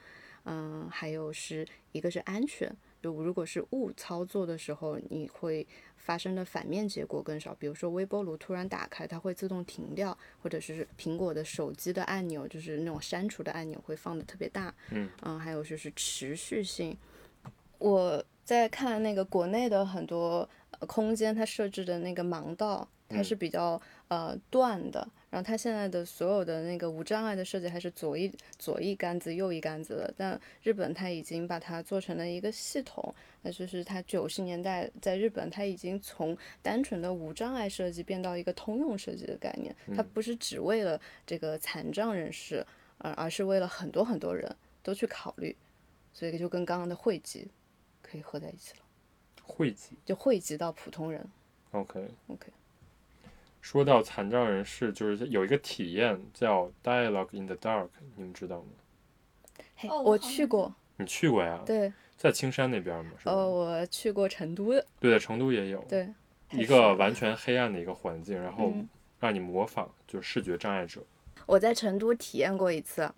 嗯，还有是一个是安全，就如果是误操作的时候，你会发生的反面结果更少。比如说微波炉突然打开，它会自动停掉，或者是苹果的手机的按钮，就是那种删除的按钮会放的特别大。嗯还有就是持续性。我在看那个国内的很多呃空间，它设置的那个盲道，它是比较呃断的。然后它现在的所有的那个无障碍的设计还是左一左一杆子右一杆子的，但日本它已经把它做成了一个系统，那就是它九十年代在日本它已经从单纯的无障碍设计变到一个通用设计的概念，它不是只为了这个残障人士，而而是为了很多很多人都去考虑，所以就跟刚刚的汇集可以合在一起了，汇集就汇集到普通人。，OK。OK，说到残障人士，就是有一个体验叫 Dialogue in the Dark，你们知道吗？嘿，哦我去过，你去过呀？对，在青山那边吗？是吧？呃，我去过成都的，对，在成都也有。对，一个完全黑暗的一个环境，然后嗯让你模仿，就是视觉障碍者。我在成都体验过一次，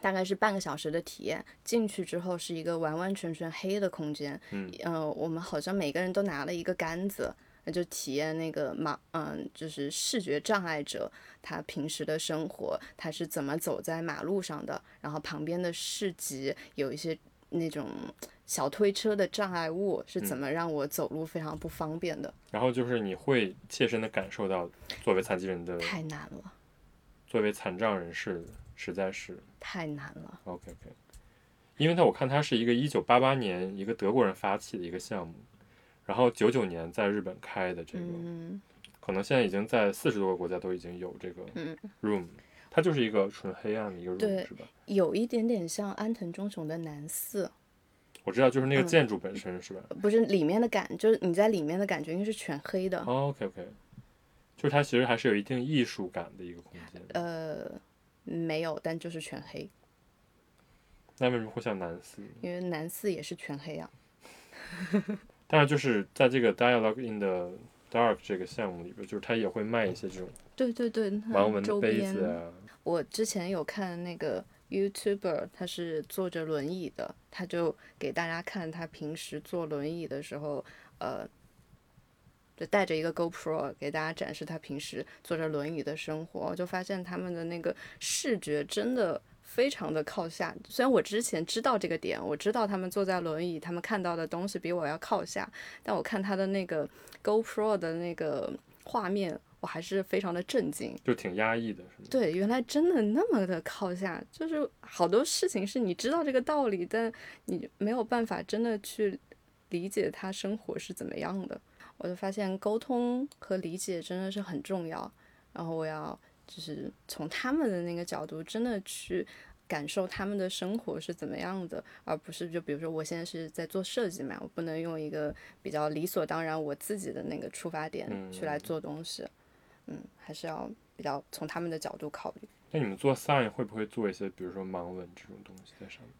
大概是半个小时的体验。进去之后是一个完完全全黑的空间，嗯呃，我们好像每个人都拿了一个杆子，那就体验那个盲，嗯，就是视觉障碍者他平时的生活，他是怎么走在马路上的，然后旁边的市集有一些那种小推车的障碍物是怎么让我走路非常不方便的，然后就是你会切身的感受到，作为残疾人的，太难了，作为残障人士，实在是太难了。OK OK。因为他我看他是一个一九八八年一个德国人发起的一个项目，然后九九年在日本开的这个，嗯可能现在已经在四十多个国家都已经有这个嗯，room，它就是一个纯黑暗的一个 room 是吧？有一点点像安藤忠雄的南寺，我知道，就是那个嗯建筑本身是吧？不是里面的感，就是你在里面的感觉应该是全黑的。哦，OK OK，就是它其实还是有一定艺术感的一个空间。呃，没有，但就是全黑，那为什么会像南寺？因为南寺也是全黑啊。(laughs) 当然，就是在这个 Dialogue in the Dark 这个项目里边，就是他也会卖一些这种对对对，它盲文的周边杯子啊。我之前有看那个 YouTuber，他是坐着轮椅的，他就给大家看他平时坐轮椅的时候，呃，就带着一个 GoPro 给大家展示他平时坐着轮椅的生活，我就发现他们的那个视觉真的。非常的靠下，虽然我之前知道这个点，我知道他们坐在轮椅，他们看到的东西比我要靠下，但我看他的那个 GoPro 的那个画面，我还是非常的震惊。就挺压抑的，是吗？对，原来真的那么的靠下，就是好多事情是你知道这个道理，但你没有办法真的去理解他生活是怎么样的。我就发现沟通和理解真的是很重要。然后我要就是从他们的那个角度，真的去感受他们的生活是怎么样的，而不是就比如说我现在是在做设计嘛，我不能用一个比较理所当然我自己的那个出发点去来做东西，嗯，还是要比较从他们的角度考虑。那你们做 sign 会不会做一些，比如说盲文这种东西在上面？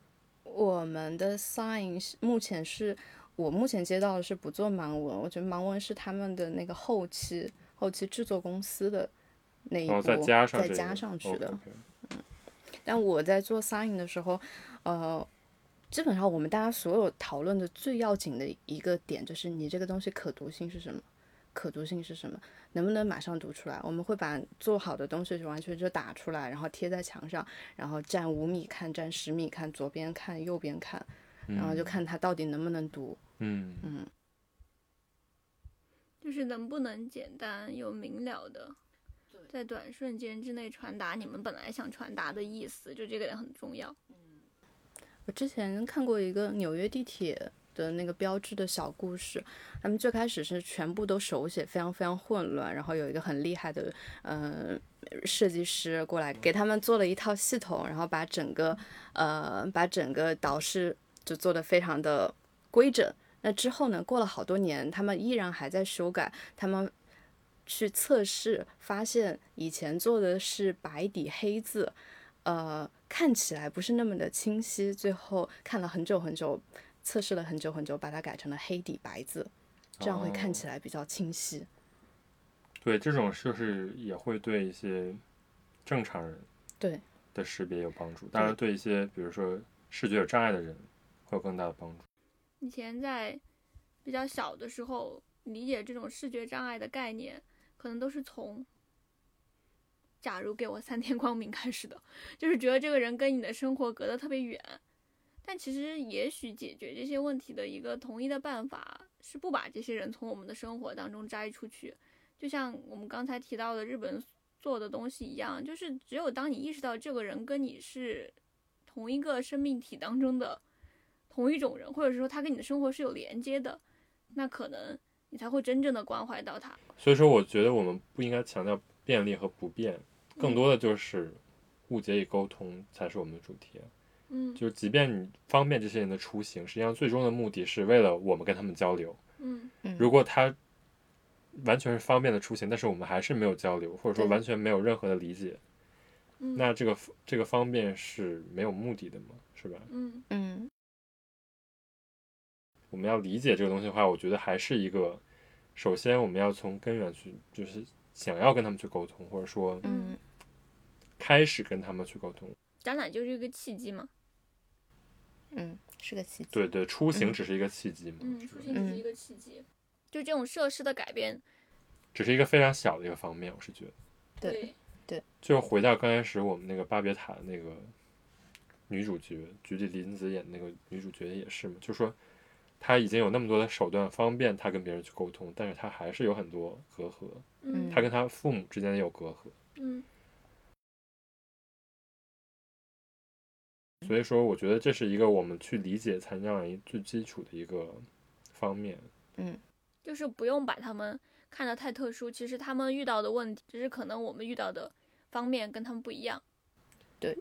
我们的 sign 是目前是我目前接到的是不做盲文，我觉得盲文是他们的那个后期后期制作公司的那一步再加上再加上去的。OK，OK 但我在做 sign 的时候，呃，基本上我们大家所有讨论的最要紧的一个点就是你这个东西可读性是什么？可读性是什么？能不能马上读出来？我们会把做好的东西完全就打出来，然后贴在墙上，然后站五米看，站十米看，左边看，右边看，然后就看它到底能不能读。嗯嗯，就是能不能简单又明了的，在短瞬间之内传达你们本来想传达的意思，就这个点很重要。我之前看过一个纽约地铁的那个标志的小故事，他们最开始是全部都手写，非常非常混乱，然后有一个很厉害的呃设计师过来给他们做了一套系统，然后把整个呃把整个导视就做得非常的规整。那之后呢，过了好多年，他们依然还在修改，他们去测试，发现以前做的是白底黑字，呃，看起来不是那么的清晰。最后看了很久很久，测试了很久很久，把它改成了黑底白字，这样会看起来比较清晰。对，这种就是也会对一些正常人对的识别有帮助，当然对一些比如说视觉有障碍的人会有更大的帮助。以前在比较小的时候，理解这种视觉障碍的概念，可能都是从“假如给我三天光明”开始的，就是觉得这个人跟你的生活隔得特别远。但其实，也许解决这些问题的一个统一的办法是不把这些人从我们的生活当中摘出去。就像我们刚才提到的日本做的东西一样，就是只有当你意识到这个人跟你是同一个生命体当中的。同一种人，或者说他跟你的生活是有连接的，那可能你才会真正的关怀到他。所以说，我觉得我们不应该强调便利和不便，更多的就是误解与沟通才是我们的主题。嗯，就是即便你方便这些人的出行，实际上最终的目的是为了我们跟他们交流。嗯，如果他完全是方便的出行，但是我们还是没有交流，或者说完全没有任何的理解，嗯、那这个这个方便是没有目的的嘛，是吧？嗯嗯。我们要理解这个东西的话，我觉得还是一个，首先我们要从根源去，就是想要跟他们去沟通，或者说，嗯，开始跟他们去沟通。展览就是一个契机嘛。嗯，是个契机。对对，出行只是一个契机嘛。嗯，出行只是一个契机。就这种设施的改变，只是一个非常小的一个方面，我是觉得。对对。就回到刚开始我们那个巴别塔那个女主角，菊地凛子演那个女主角也是嘛，就说。他已经有那么多的手段方便他跟别人去沟通，但是他还是有很多隔阂。嗯，他跟他父母之间也有隔阂。嗯，所以说，我觉得这是一个我们去理解残障人最基础的一个方面。嗯，就是不用把他们看得太特殊，其实他们遇到的问题，只是可能我们遇到的方面跟他们不一样。对。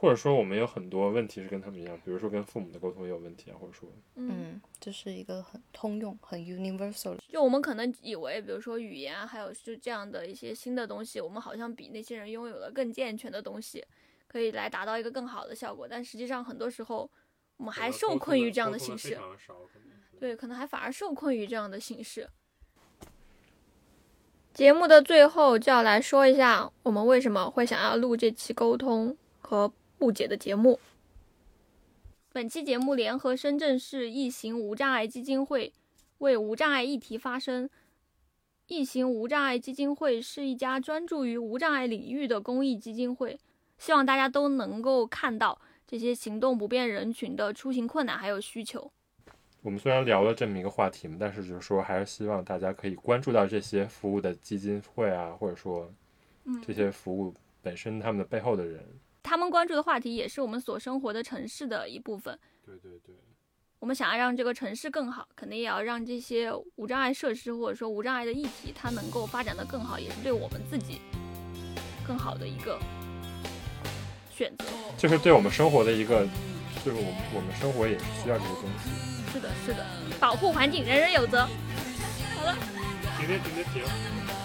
或者说，我们有很多问题是跟他们一样，比如说跟父母的沟通也有问题啊，或者说，嗯，这是一个很通用、很 universal 的。就我们可能以为，比如说语言啊，还有就这样的一些新的东西，我们好像比那些人拥有了更健全的东西，可以来达到一个更好的效果。但实际上，很多时候我们还受困于这样的形式。对，可能还反而受困于这样的形式。节目的最后就要来说一下，我们为什么会想要录这期沟通和误解的节目。本期节目联合深圳市疫行无障碍基金会为无障碍议题发声。疫行无障碍基金会是一家专注于无障碍领域的公益基金会，希望大家都能够看到这些行动不便人群的出行困难还有需求。我们虽然聊了这么一个话题嘛，但是就是说，还是希望大家可以关注到这些服务的基金会啊，或者说这些服务本身他们的背后的人。他们关注的话题也是我们所生活的城市的一部分。对对对，我们想要让这个城市更好，肯定也要让这些无障碍设施或者说无障碍的议题，它能够发展的更好，也是对我们自己更好的一个选择。就是对我们生活的一个，就是我们我们生活也是需要这些东西。是的，是的，保护环境，人人有责。好了，今天今天节目。